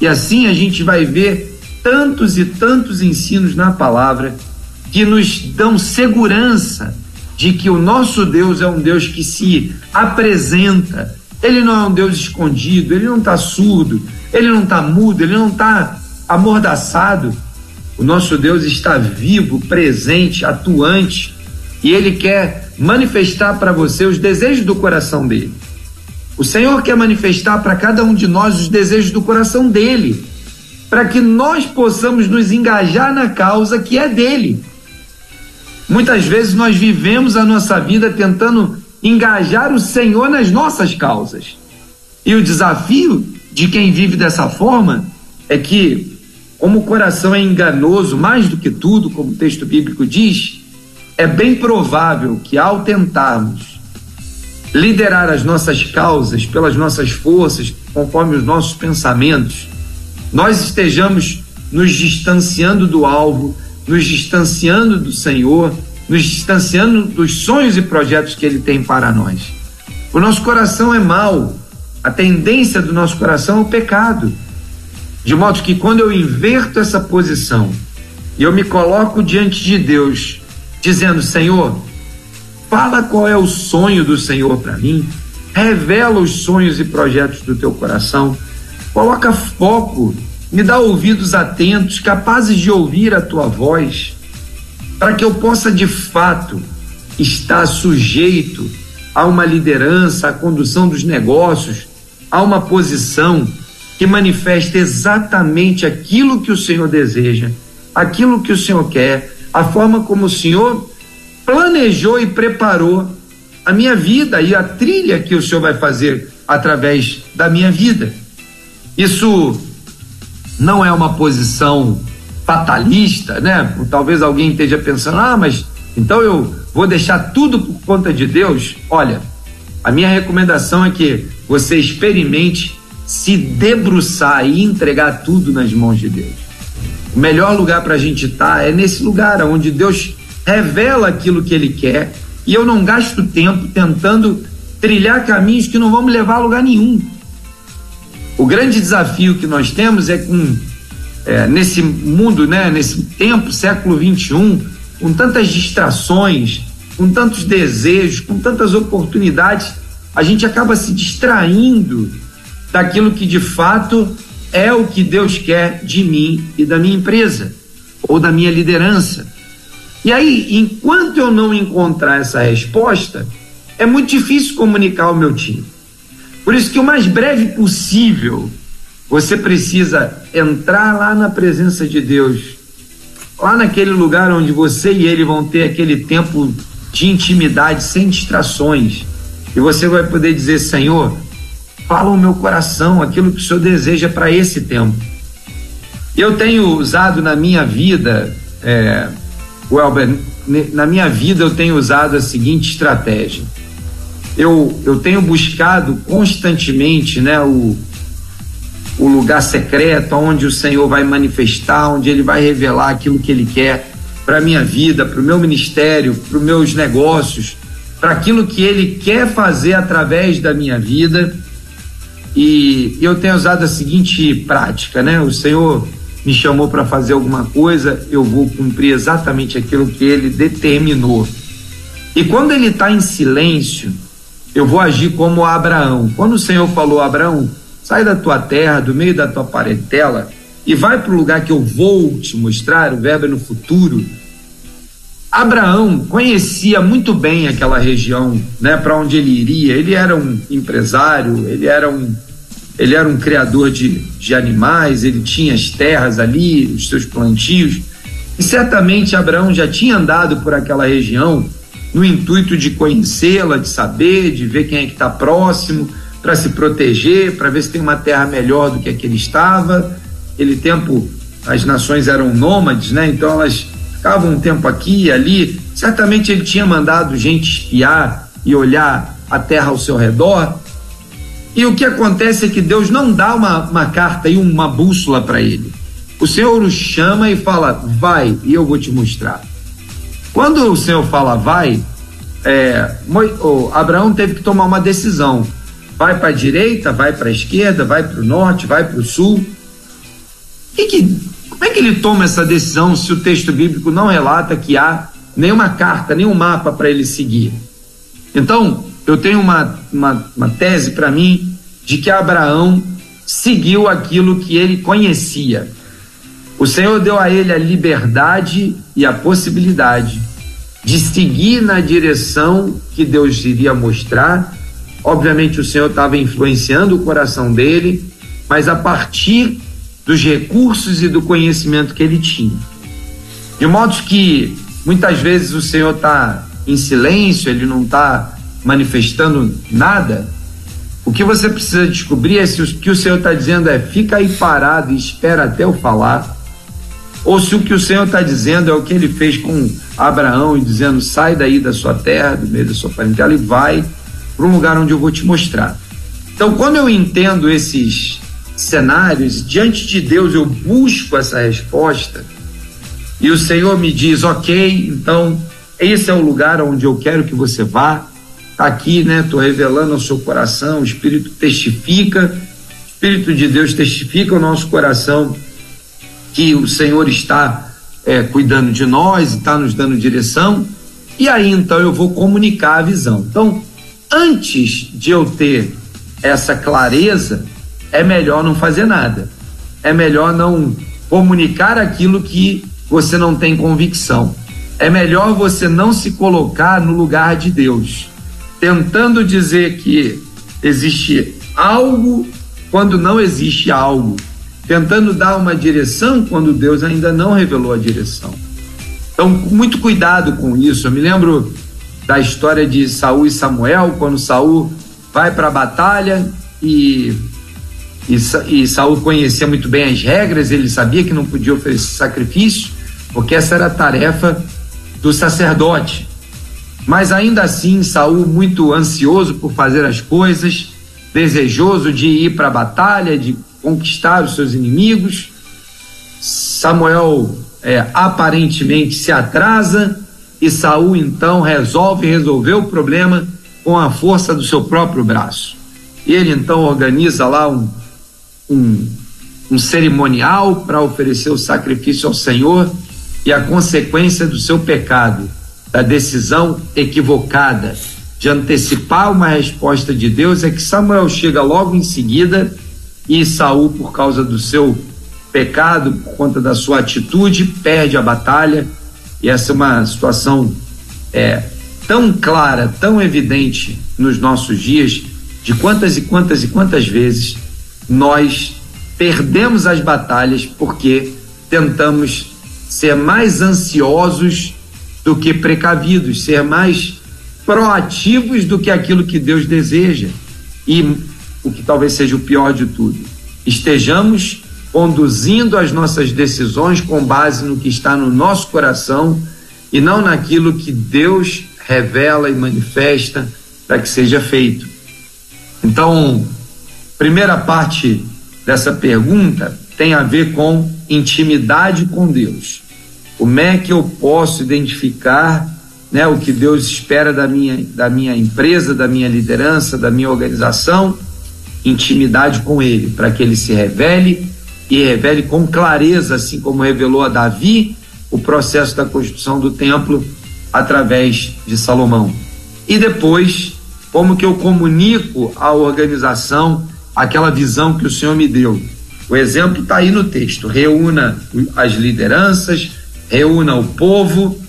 E assim a gente vai ver tantos e tantos ensinos na palavra que nos dão segurança de que o nosso Deus é um Deus que se apresenta. Ele não é um Deus escondido, ele não está surdo, ele não está mudo, ele não está amordaçado o nosso Deus está vivo, presente, atuante, e Ele quer manifestar para você os desejos do coração dele. O Senhor quer manifestar para cada um de nós os desejos do coração dele, para que nós possamos nos engajar na causa que é dele. Muitas vezes nós vivemos a nossa vida tentando engajar o Senhor nas nossas causas. E o desafio de quem vive dessa forma é que como o coração é enganoso mais do que tudo, como o texto bíblico diz, é bem provável que ao tentarmos liderar as nossas causas pelas nossas forças, conforme os nossos pensamentos, nós estejamos nos distanciando do alvo, nos distanciando do Senhor, nos distanciando dos sonhos e projetos que Ele tem para nós. O nosso coração é mau, a tendência do nosso coração é o pecado. De modo que quando eu inverto essa posição e eu me coloco diante de Deus, dizendo: Senhor, fala qual é o sonho do Senhor para mim, revela os sonhos e projetos do teu coração, coloca foco, me dá ouvidos atentos, capazes de ouvir a tua voz, para que eu possa de fato estar sujeito a uma liderança, à condução dos negócios, a uma posição que manifesta exatamente aquilo que o Senhor deseja, aquilo que o Senhor quer, a forma como o Senhor planejou e preparou a minha vida e a trilha que o Senhor vai fazer através da minha vida. Isso não é uma posição fatalista, né? Talvez alguém esteja pensando, ah, mas então eu vou deixar tudo por conta de Deus. Olha, a minha recomendação é que você experimente se debruçar e entregar tudo nas mãos de Deus. O melhor lugar para a gente estar tá é nesse lugar onde Deus revela aquilo que Ele quer e eu não gasto tempo tentando trilhar caminhos que não vão me levar a lugar nenhum. O grande desafio que nós temos é com é, nesse mundo, né, nesse tempo, século 21, com tantas distrações, com tantos desejos, com tantas oportunidades, a gente acaba se distraindo daquilo que de fato é o que Deus quer de mim e da minha empresa ou da minha liderança. E aí, enquanto eu não encontrar essa resposta, é muito difícil comunicar ao meu time. Por isso que o mais breve possível você precisa entrar lá na presença de Deus, lá naquele lugar onde você e ele vão ter aquele tempo de intimidade sem distrações. E você vai poder dizer: Senhor, fala o meu coração, aquilo que o Senhor deseja para esse tempo. Eu tenho usado na minha vida, é, Welber, na minha vida eu tenho usado a seguinte estratégia. Eu, eu tenho buscado constantemente né, o, o lugar secreto onde o Senhor vai manifestar, onde Ele vai revelar aquilo que Ele quer para a minha vida, para o meu ministério, para os meus negócios, para aquilo que Ele quer fazer através da minha vida. E eu tenho usado a seguinte prática, né? O Senhor me chamou para fazer alguma coisa, eu vou cumprir exatamente aquilo que Ele determinou. E quando Ele está em silêncio, eu vou agir como Abraão. Quando o Senhor falou, Abraão, Sai da tua terra, do meio da tua parentela e vai para o lugar que eu vou te mostrar, o verbo é no futuro. Abraão conhecia muito bem aquela região, né, para onde ele iria. Ele era um empresário, ele era um ele era um criador de, de animais, ele tinha as terras ali, os seus plantios. E certamente Abraão já tinha andado por aquela região no intuito de conhecê-la, de saber, de ver quem é que está próximo para se proteger, para ver se tem uma terra melhor do que a que ele estava. Aquele tempo as nações eram nômades, né? Então elas ficavam um tempo aqui e ali. Certamente ele tinha mandado gente espiar e olhar a terra ao seu redor. E o que acontece é que Deus não dá uma, uma carta e uma bússola para ele. O Senhor o chama e fala: vai, e eu vou te mostrar. Quando o Senhor fala vai, é, Abraão teve que tomar uma decisão vai para a direita, vai para a esquerda, vai para o norte, vai para o sul. Que que, como é que ele toma essa decisão se o texto bíblico não relata que há nenhuma carta, nenhum mapa para ele seguir? Então, eu tenho uma, uma, uma tese para mim de que Abraão seguiu aquilo que ele conhecia. O Senhor deu a ele a liberdade e a possibilidade de seguir na direção que Deus iria mostrar Obviamente o Senhor estava influenciando o coração dele, mas a partir dos recursos e do conhecimento que ele tinha. De modo que muitas vezes o Senhor está em silêncio, ele não está manifestando nada. O que você precisa descobrir é se o que o Senhor está dizendo é fica aí parado e espera até eu falar, ou se o que o Senhor está dizendo é o que ele fez com Abraão e dizendo sai daí da sua terra, do meio da sua parentela e vai para um lugar onde eu vou te mostrar. Então, quando eu entendo esses cenários, diante de Deus eu busco essa resposta e o Senhor me diz: Ok, então esse é o lugar onde eu quero que você vá. Tá aqui, né? Estou revelando ao seu coração, o Espírito testifica Espírito de Deus testifica ao nosso coração que o Senhor está é, cuidando de nós, está nos dando direção, e aí então eu vou comunicar a visão. Então, antes de eu ter essa clareza, é melhor não fazer nada. É melhor não comunicar aquilo que você não tem convicção. É melhor você não se colocar no lugar de Deus, tentando dizer que existe algo quando não existe algo, tentando dar uma direção quando Deus ainda não revelou a direção. Então, muito cuidado com isso. Eu me lembro da história de Saul e Samuel, quando Saul vai para a batalha e, e, e Saul conhecia muito bem as regras, ele sabia que não podia oferecer sacrifício, porque essa era a tarefa do sacerdote. Mas ainda assim, Saul muito ansioso por fazer as coisas, desejoso de ir para a batalha, de conquistar os seus inimigos. Samuel é, aparentemente se atrasa e Saul então resolve resolver o problema com a força do seu próprio braço. Ele então organiza lá um, um, um cerimonial para oferecer o sacrifício ao Senhor e a consequência do seu pecado, da decisão equivocada de antecipar uma resposta de Deus é que Samuel chega logo em seguida e Saul, por causa do seu pecado, por conta da sua atitude, perde a batalha. E essa é uma situação é, tão clara, tão evidente nos nossos dias, de quantas e quantas e quantas vezes nós perdemos as batalhas porque tentamos ser mais ansiosos do que precavidos, ser mais proativos do que aquilo que Deus deseja. E o que talvez seja o pior de tudo, estejamos conduzindo as nossas decisões com base no que está no nosso coração e não naquilo que Deus revela e manifesta para que seja feito. Então, primeira parte dessa pergunta tem a ver com intimidade com Deus. Como é que eu posso identificar né, o que Deus espera da minha, da minha empresa, da minha liderança, da minha organização, intimidade com Ele, para que Ele se revele e revele com clareza, assim como revelou a Davi o processo da construção do templo através de Salomão. E depois, como que eu comunico à organização aquela visão que o Senhor me deu. O exemplo está aí no texto. Reúna as lideranças, reúna o povo,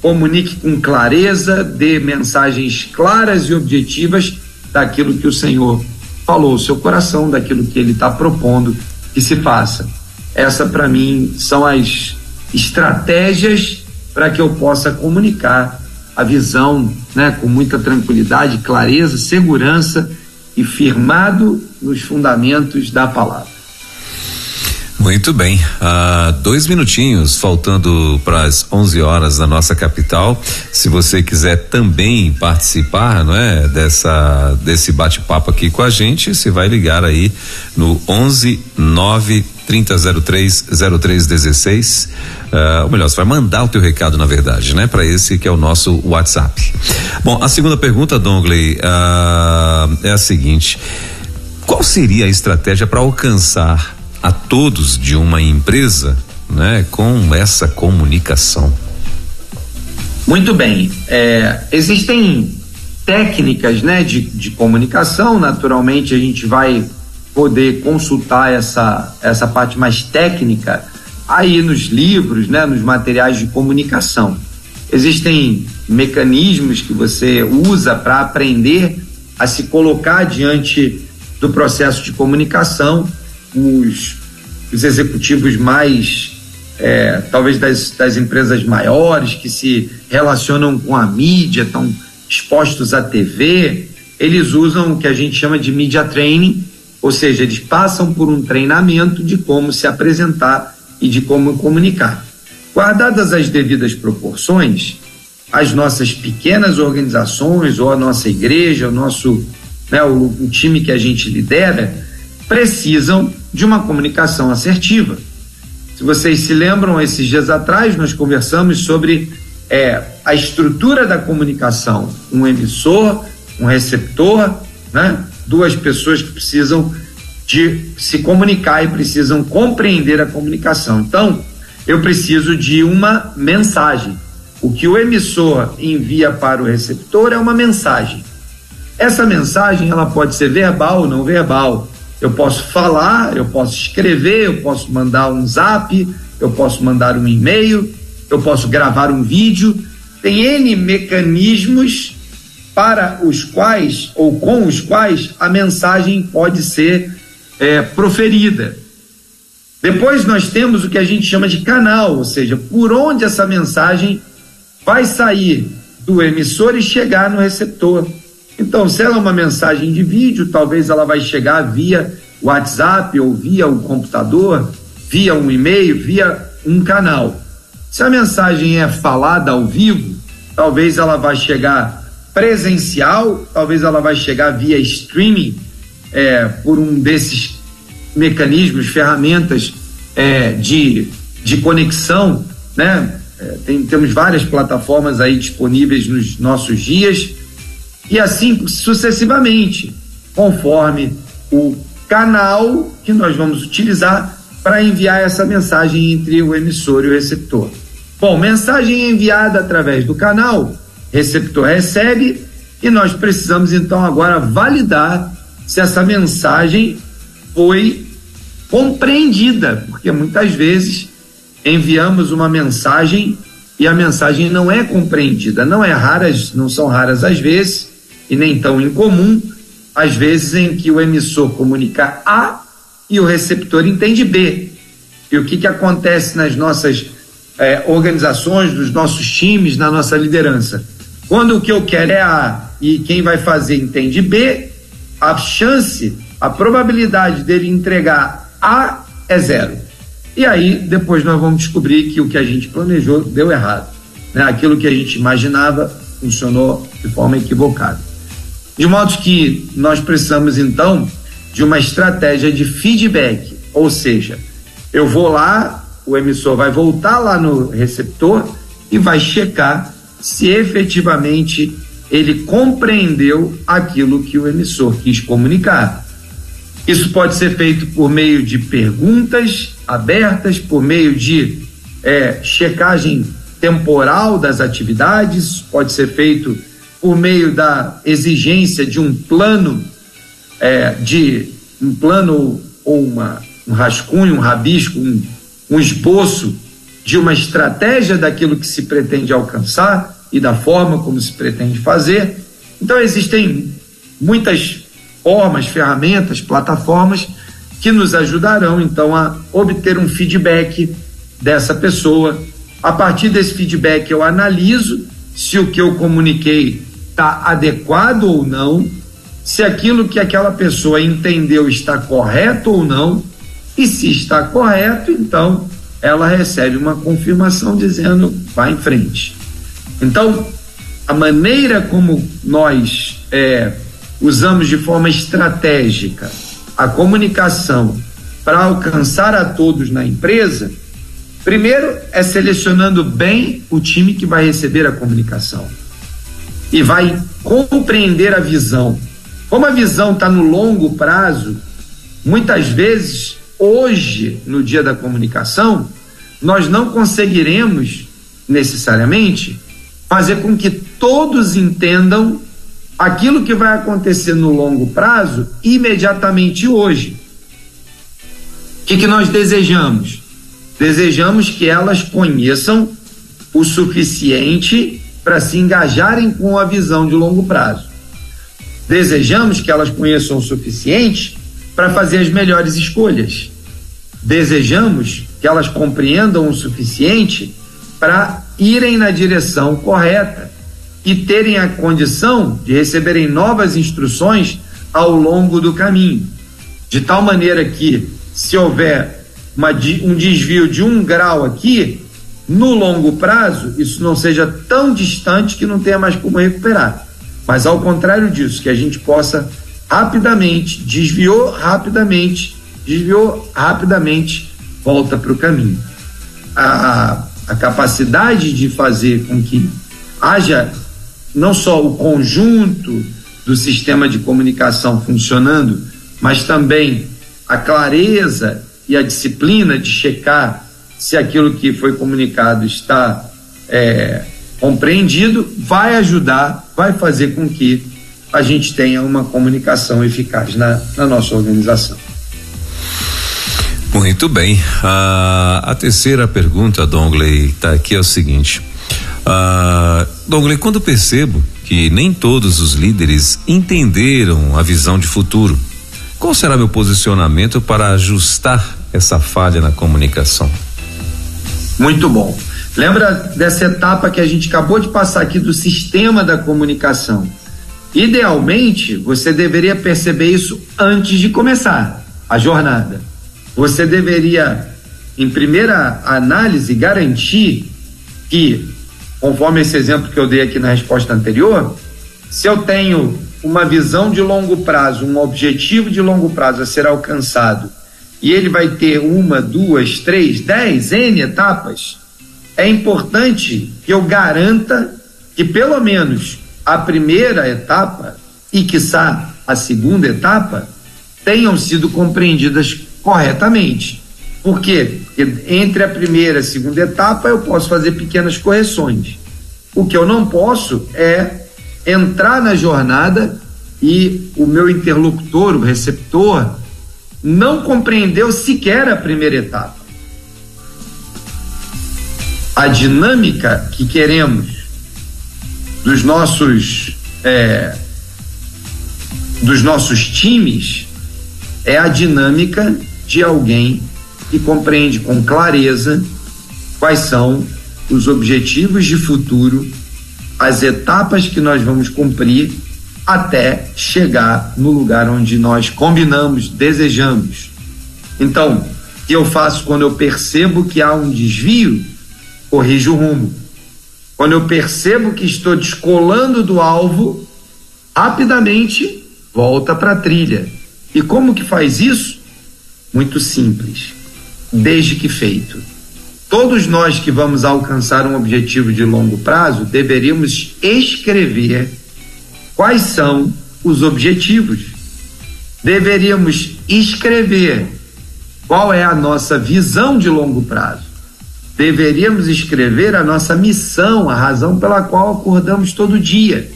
comunique com clareza, dê mensagens claras e objetivas daquilo que o Senhor falou, o seu coração, daquilo que ele está propondo que se faça. Essa, para mim, são as estratégias para que eu possa comunicar a visão né, com muita tranquilidade, clareza, segurança e firmado nos fundamentos da palavra. Muito bem, uh, dois minutinhos faltando para as 11 horas na nossa capital. Se você quiser também participar, não é, dessa desse bate-papo aqui com a gente, você vai ligar aí no 11 9 3003 0316. Uh, ou melhor, você vai mandar o teu recado, na verdade, né? Para esse que é o nosso WhatsApp. Bom, a segunda pergunta, Dongley, uh, é a seguinte: qual seria a estratégia para alcançar a todos de uma empresa, né, com essa comunicação. Muito bem. É, existem técnicas, né, de, de comunicação. Naturalmente, a gente vai poder consultar essa essa parte mais técnica aí nos livros, né, nos materiais de comunicação. Existem mecanismos que você usa para aprender a se colocar diante do processo de comunicação os, os executivos mais, é, talvez das, das empresas maiores, que se relacionam com a mídia, estão expostos à TV, eles usam o que a gente chama de media training, ou seja, eles passam por um treinamento de como se apresentar e de como comunicar. Guardadas as devidas proporções, as nossas pequenas organizações, ou a nossa igreja, o nosso né, o, o time que a gente lidera, precisam de uma comunicação assertiva. Se vocês se lembram, esses dias atrás nós conversamos sobre é, a estrutura da comunicação: um emissor, um receptor, né? duas pessoas que precisam de se comunicar e precisam compreender a comunicação. Então, eu preciso de uma mensagem. O que o emissor envia para o receptor é uma mensagem. Essa mensagem ela pode ser verbal ou não verbal. Eu posso falar, eu posso escrever, eu posso mandar um zap, eu posso mandar um e-mail, eu posso gravar um vídeo. Tem N mecanismos para os quais ou com os quais a mensagem pode ser é, proferida. Depois nós temos o que a gente chama de canal, ou seja, por onde essa mensagem vai sair do emissor e chegar no receptor. Então, se ela é uma mensagem de vídeo, talvez ela vai chegar via WhatsApp ou via o computador, via um e-mail, via um canal. Se a mensagem é falada ao vivo, talvez ela vai chegar presencial, talvez ela vai chegar via streaming, é, por um desses mecanismos, ferramentas é, de, de conexão, né? É, tem, temos várias plataformas aí disponíveis nos nossos dias e assim sucessivamente, conforme o canal que nós vamos utilizar para enviar essa mensagem entre o emissor e o receptor. Bom, mensagem enviada através do canal, receptor recebe e nós precisamos então agora validar se essa mensagem foi compreendida, porque muitas vezes enviamos uma mensagem e a mensagem não é compreendida. Não é raras, não são raras as vezes e nem tão incomum as vezes em que o emissor comunica A e o receptor entende B. E o que que acontece nas nossas eh, organizações, nos nossos times, na nossa liderança? Quando o que eu quero é A e quem vai fazer entende B, a chance, a probabilidade dele entregar A é zero. E aí, depois nós vamos descobrir que o que a gente planejou deu errado. Né? Aquilo que a gente imaginava funcionou de forma equivocada. De modo que nós precisamos, então, de uma estratégia de feedback, ou seja, eu vou lá, o emissor vai voltar lá no receptor e vai checar se efetivamente ele compreendeu aquilo que o emissor quis comunicar. Isso pode ser feito por meio de perguntas abertas, por meio de é, checagem temporal das atividades, pode ser feito por meio da exigência de um plano é, de um plano ou uma, um rascunho, um rabisco, um, um esboço de uma estratégia daquilo que se pretende alcançar e da forma como se pretende fazer. Então, existem muitas formas, ferramentas, plataformas que nos ajudarão então a obter um feedback dessa pessoa. A partir desse feedback, eu analiso se o que eu comuniquei está adequado ou não, se aquilo que aquela pessoa entendeu está correto ou não, e se está correto, então ela recebe uma confirmação dizendo vá em frente. Então, a maneira como nós é, usamos de forma estratégica a comunicação para alcançar a todos na empresa, primeiro é selecionando bem o time que vai receber a comunicação e vai compreender a visão. Como a visão está no longo prazo, muitas vezes, hoje, no dia da comunicação, nós não conseguiremos necessariamente fazer com que todos entendam aquilo que vai acontecer no longo prazo imediatamente hoje. O que, que nós desejamos? Desejamos que elas conheçam o suficiente para se engajarem com a visão de longo prazo. Desejamos que elas conheçam o suficiente para fazer as melhores escolhas. Desejamos que elas compreendam o suficiente para irem na direção correta e terem a condição de receberem novas instruções ao longo do caminho, de tal maneira que, se houver uma, um desvio de um grau aqui, no longo prazo, isso não seja tão distante que não tenha mais como recuperar. Mas ao contrário disso, que a gente possa rapidamente, desviou rapidamente, desviou rapidamente, volta para o caminho. A, a capacidade de fazer com que haja não só o conjunto do sistema de comunicação funcionando, mas também a clareza e a disciplina de checar se aquilo que foi comunicado está é, compreendido, vai ajudar, vai fazer com que a gente tenha uma comunicação eficaz na, na nossa organização. Muito bem. Ah, a terceira pergunta, Dongley, está aqui é o seguinte. Ah, Dongley, quando percebo que nem todos os líderes entenderam a visão de futuro, qual será meu posicionamento para ajustar essa falha na comunicação? Muito bom. Lembra dessa etapa que a gente acabou de passar aqui do sistema da comunicação? Idealmente, você deveria perceber isso antes de começar a jornada. Você deveria, em primeira análise, garantir que, conforme esse exemplo que eu dei aqui na resposta anterior, se eu tenho uma visão de longo prazo, um objetivo de longo prazo a ser alcançado, e ele vai ter uma, duas, três, dez, N etapas, é importante que eu garanta que pelo menos a primeira etapa e, quiçá, a segunda etapa tenham sido compreendidas corretamente. Por quê? Porque entre a primeira e a segunda etapa eu posso fazer pequenas correções. O que eu não posso é entrar na jornada e o meu interlocutor, o receptor, não compreendeu sequer a primeira etapa. A dinâmica que queremos dos nossos é, dos nossos times é a dinâmica de alguém que compreende com clareza quais são os objetivos de futuro, as etapas que nós vamos cumprir até chegar no lugar onde nós combinamos, desejamos. Então, o que eu faço quando eu percebo que há um desvio? Corrijo o rumo quando eu percebo que estou descolando do alvo, rapidamente volta para a trilha. E como que faz isso? Muito simples. Desde que feito. Todos nós que vamos alcançar um objetivo de longo prazo deveríamos escrever quais são os objetivos. Deveríamos escrever qual é a nossa visão de longo prazo deveríamos escrever a nossa missão, a razão pela qual acordamos todo dia.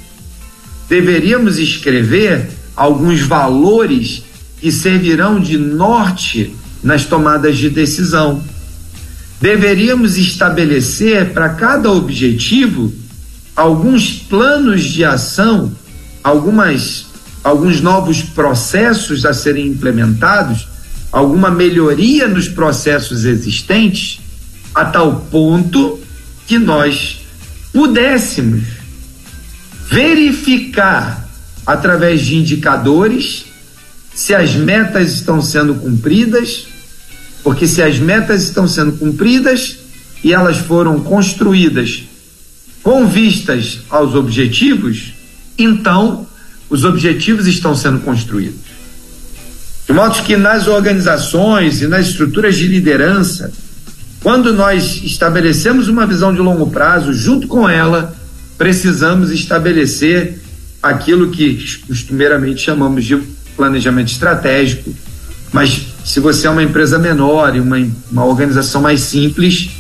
Deveríamos escrever alguns valores que servirão de norte nas tomadas de decisão. Deveríamos estabelecer para cada objetivo alguns planos de ação, algumas alguns novos processos a serem implementados, alguma melhoria nos processos existentes a tal ponto que nós pudéssemos verificar através de indicadores se as metas estão sendo cumpridas, porque se as metas estão sendo cumpridas e elas foram construídas com vistas aos objetivos, então os objetivos estão sendo construídos. De modo que nas organizações e nas estruturas de liderança, quando nós estabelecemos uma visão de longo prazo, junto com ela, precisamos estabelecer aquilo que costumeiramente chamamos de planejamento estratégico. Mas se você é uma empresa menor e uma, uma organização mais simples,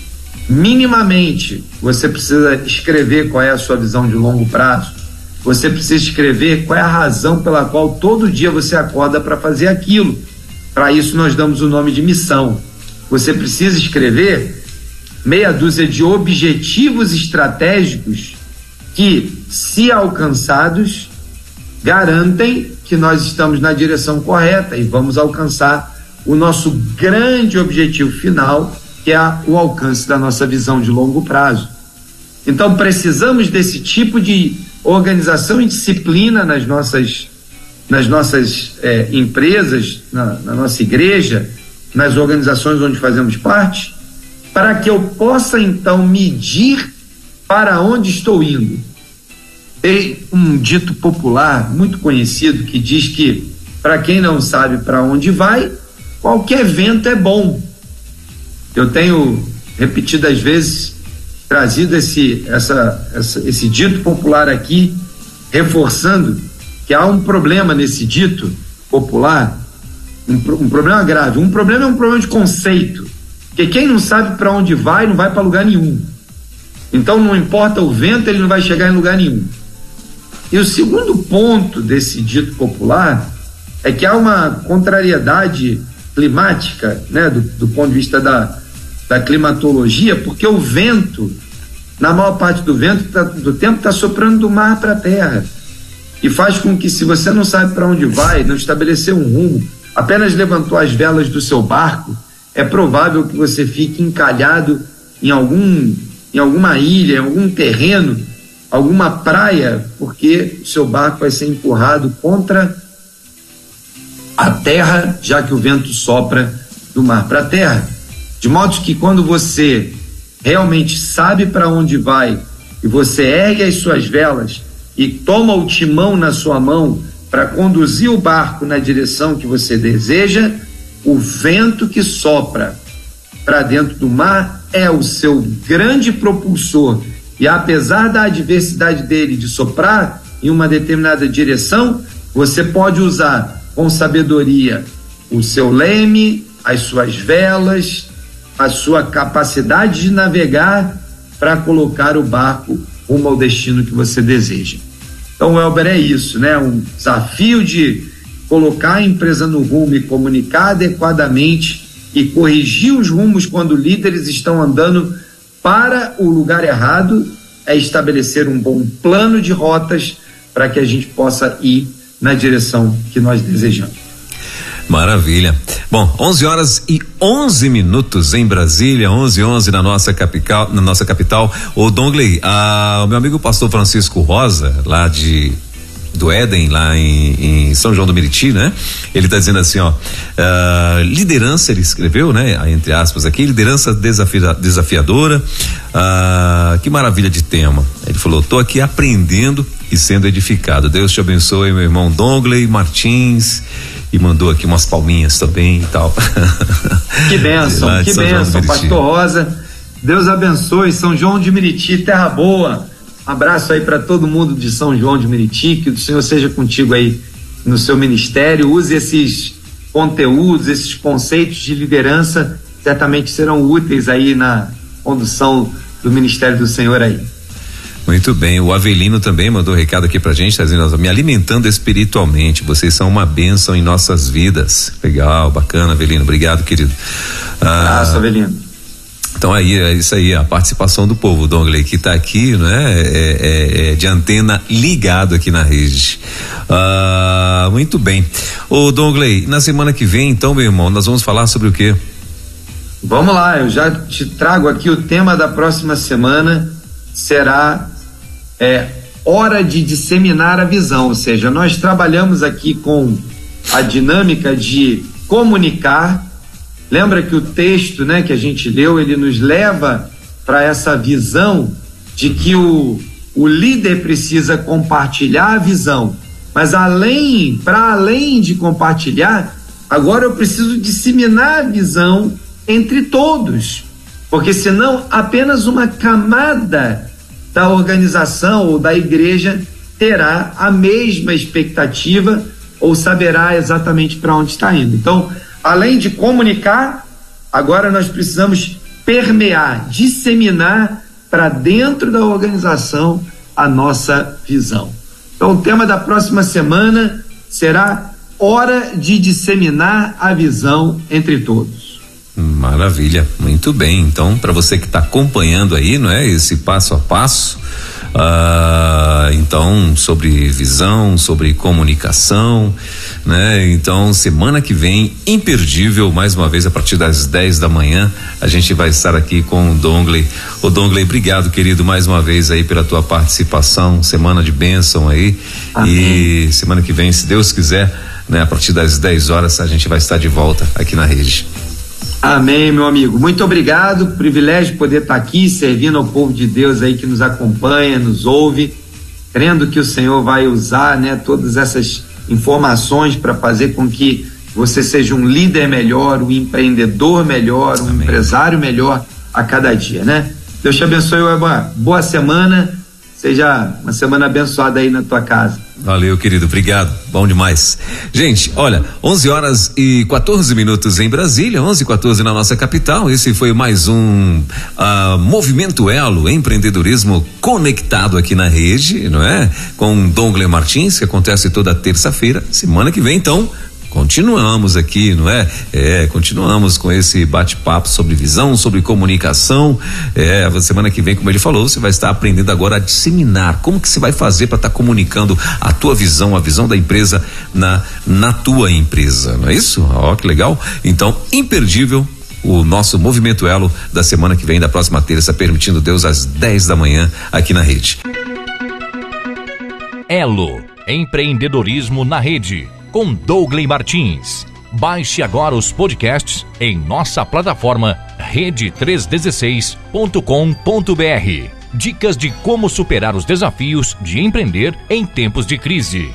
minimamente você precisa escrever qual é a sua visão de longo prazo. Você precisa escrever qual é a razão pela qual todo dia você acorda para fazer aquilo. Para isso, nós damos o nome de missão. Você precisa escrever meia dúzia de objetivos estratégicos que, se alcançados, garantem que nós estamos na direção correta e vamos alcançar o nosso grande objetivo final, que é o alcance da nossa visão de longo prazo. Então, precisamos desse tipo de organização e disciplina nas nossas, nas nossas é, empresas, na, na nossa igreja, nas organizações onde fazemos parte, para que eu possa então medir para onde estou indo. Tem um dito popular muito conhecido que diz que para quem não sabe para onde vai, qualquer vento é bom. Eu tenho repetidas vezes trazido esse, essa, essa, esse dito popular aqui, reforçando que há um problema nesse dito popular um, um problema grave. Um problema é um problema de conceito, porque quem não sabe para onde vai, não vai para lugar nenhum. Então não importa o vento, ele não vai chegar em lugar nenhum. E o segundo ponto desse dito popular é que há uma contrariedade climática, né, do, do ponto de vista da, da climatologia, porque o vento, na maior parte do vento tá, do tempo, está soprando do mar para a terra e faz com que, se você não sabe para onde vai, não estabeleceu um rumo, apenas levantou as velas do seu barco, é provável que você fique encalhado em algum em alguma ilha, em algum terreno, alguma praia, porque o seu barco vai ser empurrado contra a terra, já que o vento sopra do mar para a terra. De modo que quando você realmente sabe para onde vai e você ergue as suas velas e toma o timão na sua mão para conduzir o barco na direção que você deseja, o vento que sopra para dentro do mar é o seu grande propulsor. E apesar da adversidade dele de soprar em uma determinada direção, você pode usar com sabedoria o seu leme, as suas velas, a sua capacidade de navegar para colocar o barco rumo ao destino que você deseja. Então, Elber, é isso, né? Um desafio de colocar a empresa no rumo e comunicar adequadamente e corrigir os rumos quando líderes estão andando para o lugar errado é estabelecer um bom plano de rotas para que a gente possa ir na direção que nós desejamos. Maravilha. Bom, 11 horas e 11 minutos em Brasília, 11 e 11 na nossa capital, na nossa capital. O Dongley, o meu amigo pastor Francisco Rosa, lá de do Éden, lá em, em, São João do Meriti, né? Ele está dizendo assim, ó, uh, liderança, ele escreveu, né? Entre aspas aqui, liderança desafia, desafiadora, uh, que maravilha de tema. Ele falou, tô aqui aprendendo e sendo edificado. Deus te abençoe, meu irmão Dongley Martins, e mandou aqui umas palminhas também e tal. Que benção, que benção, pastor Rosa. Deus abençoe São João de Meriti, terra boa. Abraço aí para todo mundo de São João de Meriti, que o Senhor seja contigo aí no seu ministério. Use esses conteúdos, esses conceitos de liderança, certamente serão úteis aí na condução do ministério do Senhor aí. Muito bem, o Avelino também mandou um recado aqui pra gente, tá dizendo, me alimentando espiritualmente, vocês são uma bênção em nossas vidas. Legal, bacana, Avelino, obrigado, querido. Ah, Abraço, Avelino. Então aí é isso aí, a participação do povo, Dongley, que está aqui, né? É, é, é, de antena ligado aqui na rede. Ah, muito bem. Ô Dongley, na semana que vem, então, meu irmão, nós vamos falar sobre o quê? Vamos lá, eu já te trago aqui o tema da próxima semana será é, hora de disseminar a visão, ou seja, nós trabalhamos aqui com a dinâmica de comunicar Lembra que o texto, né, que a gente leu, ele nos leva para essa visão de que o, o líder precisa compartilhar a visão. Mas além, para além de compartilhar, agora eu preciso disseminar a visão entre todos. Porque senão apenas uma camada da organização ou da igreja terá a mesma expectativa ou saberá exatamente para onde está indo. Então, além de comunicar, agora nós precisamos permear, disseminar para dentro da organização a nossa visão. Então, o tema da próxima semana será Hora de disseminar a visão entre todos. Maravilha, muito bem. Então, para você que está acompanhando aí, não é, esse passo a passo, ah, então, sobre visão, sobre comunicação, né? Então, semana que vem, imperdível, mais uma vez, a partir das 10 da manhã, a gente vai estar aqui com o Dongley. O Dongley, obrigado, querido, mais uma vez aí pela tua participação, semana de bênção aí. Amém. E semana que vem, se Deus quiser, né? A partir das 10 horas, a gente vai estar de volta aqui na rede. Amém, meu amigo. Muito obrigado. Privilégio poder estar aqui servindo ao povo de Deus aí que nos acompanha, nos ouve, crendo que o Senhor vai usar, né, todas essas informações para fazer com que você seja um líder melhor, um empreendedor melhor, um Amém. empresário melhor a cada dia, né? Deus te abençoe, Eba. Boa semana. Seja uma semana abençoada aí na tua casa. Valeu, querido, obrigado. Bom demais. Gente, olha, 11 horas e 14 minutos em Brasília, 11 e 14 na nossa capital. Esse foi mais um uh, Movimento Elo, empreendedorismo conectado aqui na rede, não é? Com Dongle Martins, que acontece toda terça-feira. Semana que vem, então, continuamos aqui, não é? É, continuamos com esse bate-papo sobre visão, sobre comunicação. É, semana que vem, como ele falou, você vai estar aprendendo agora a disseminar. Como que você vai fazer para estar tá comunicando a tua visão, a visão da empresa na na tua empresa, não é isso? Ó, que legal. Então, imperdível o nosso movimento Elo da semana que vem, da próxima terça, permitindo Deus às 10 da manhã aqui na rede. Elo, empreendedorismo na rede com Douglas Martins. Baixe agora os podcasts em nossa plataforma rede316.com.br. Dicas de como superar os desafios de empreender em tempos de crise.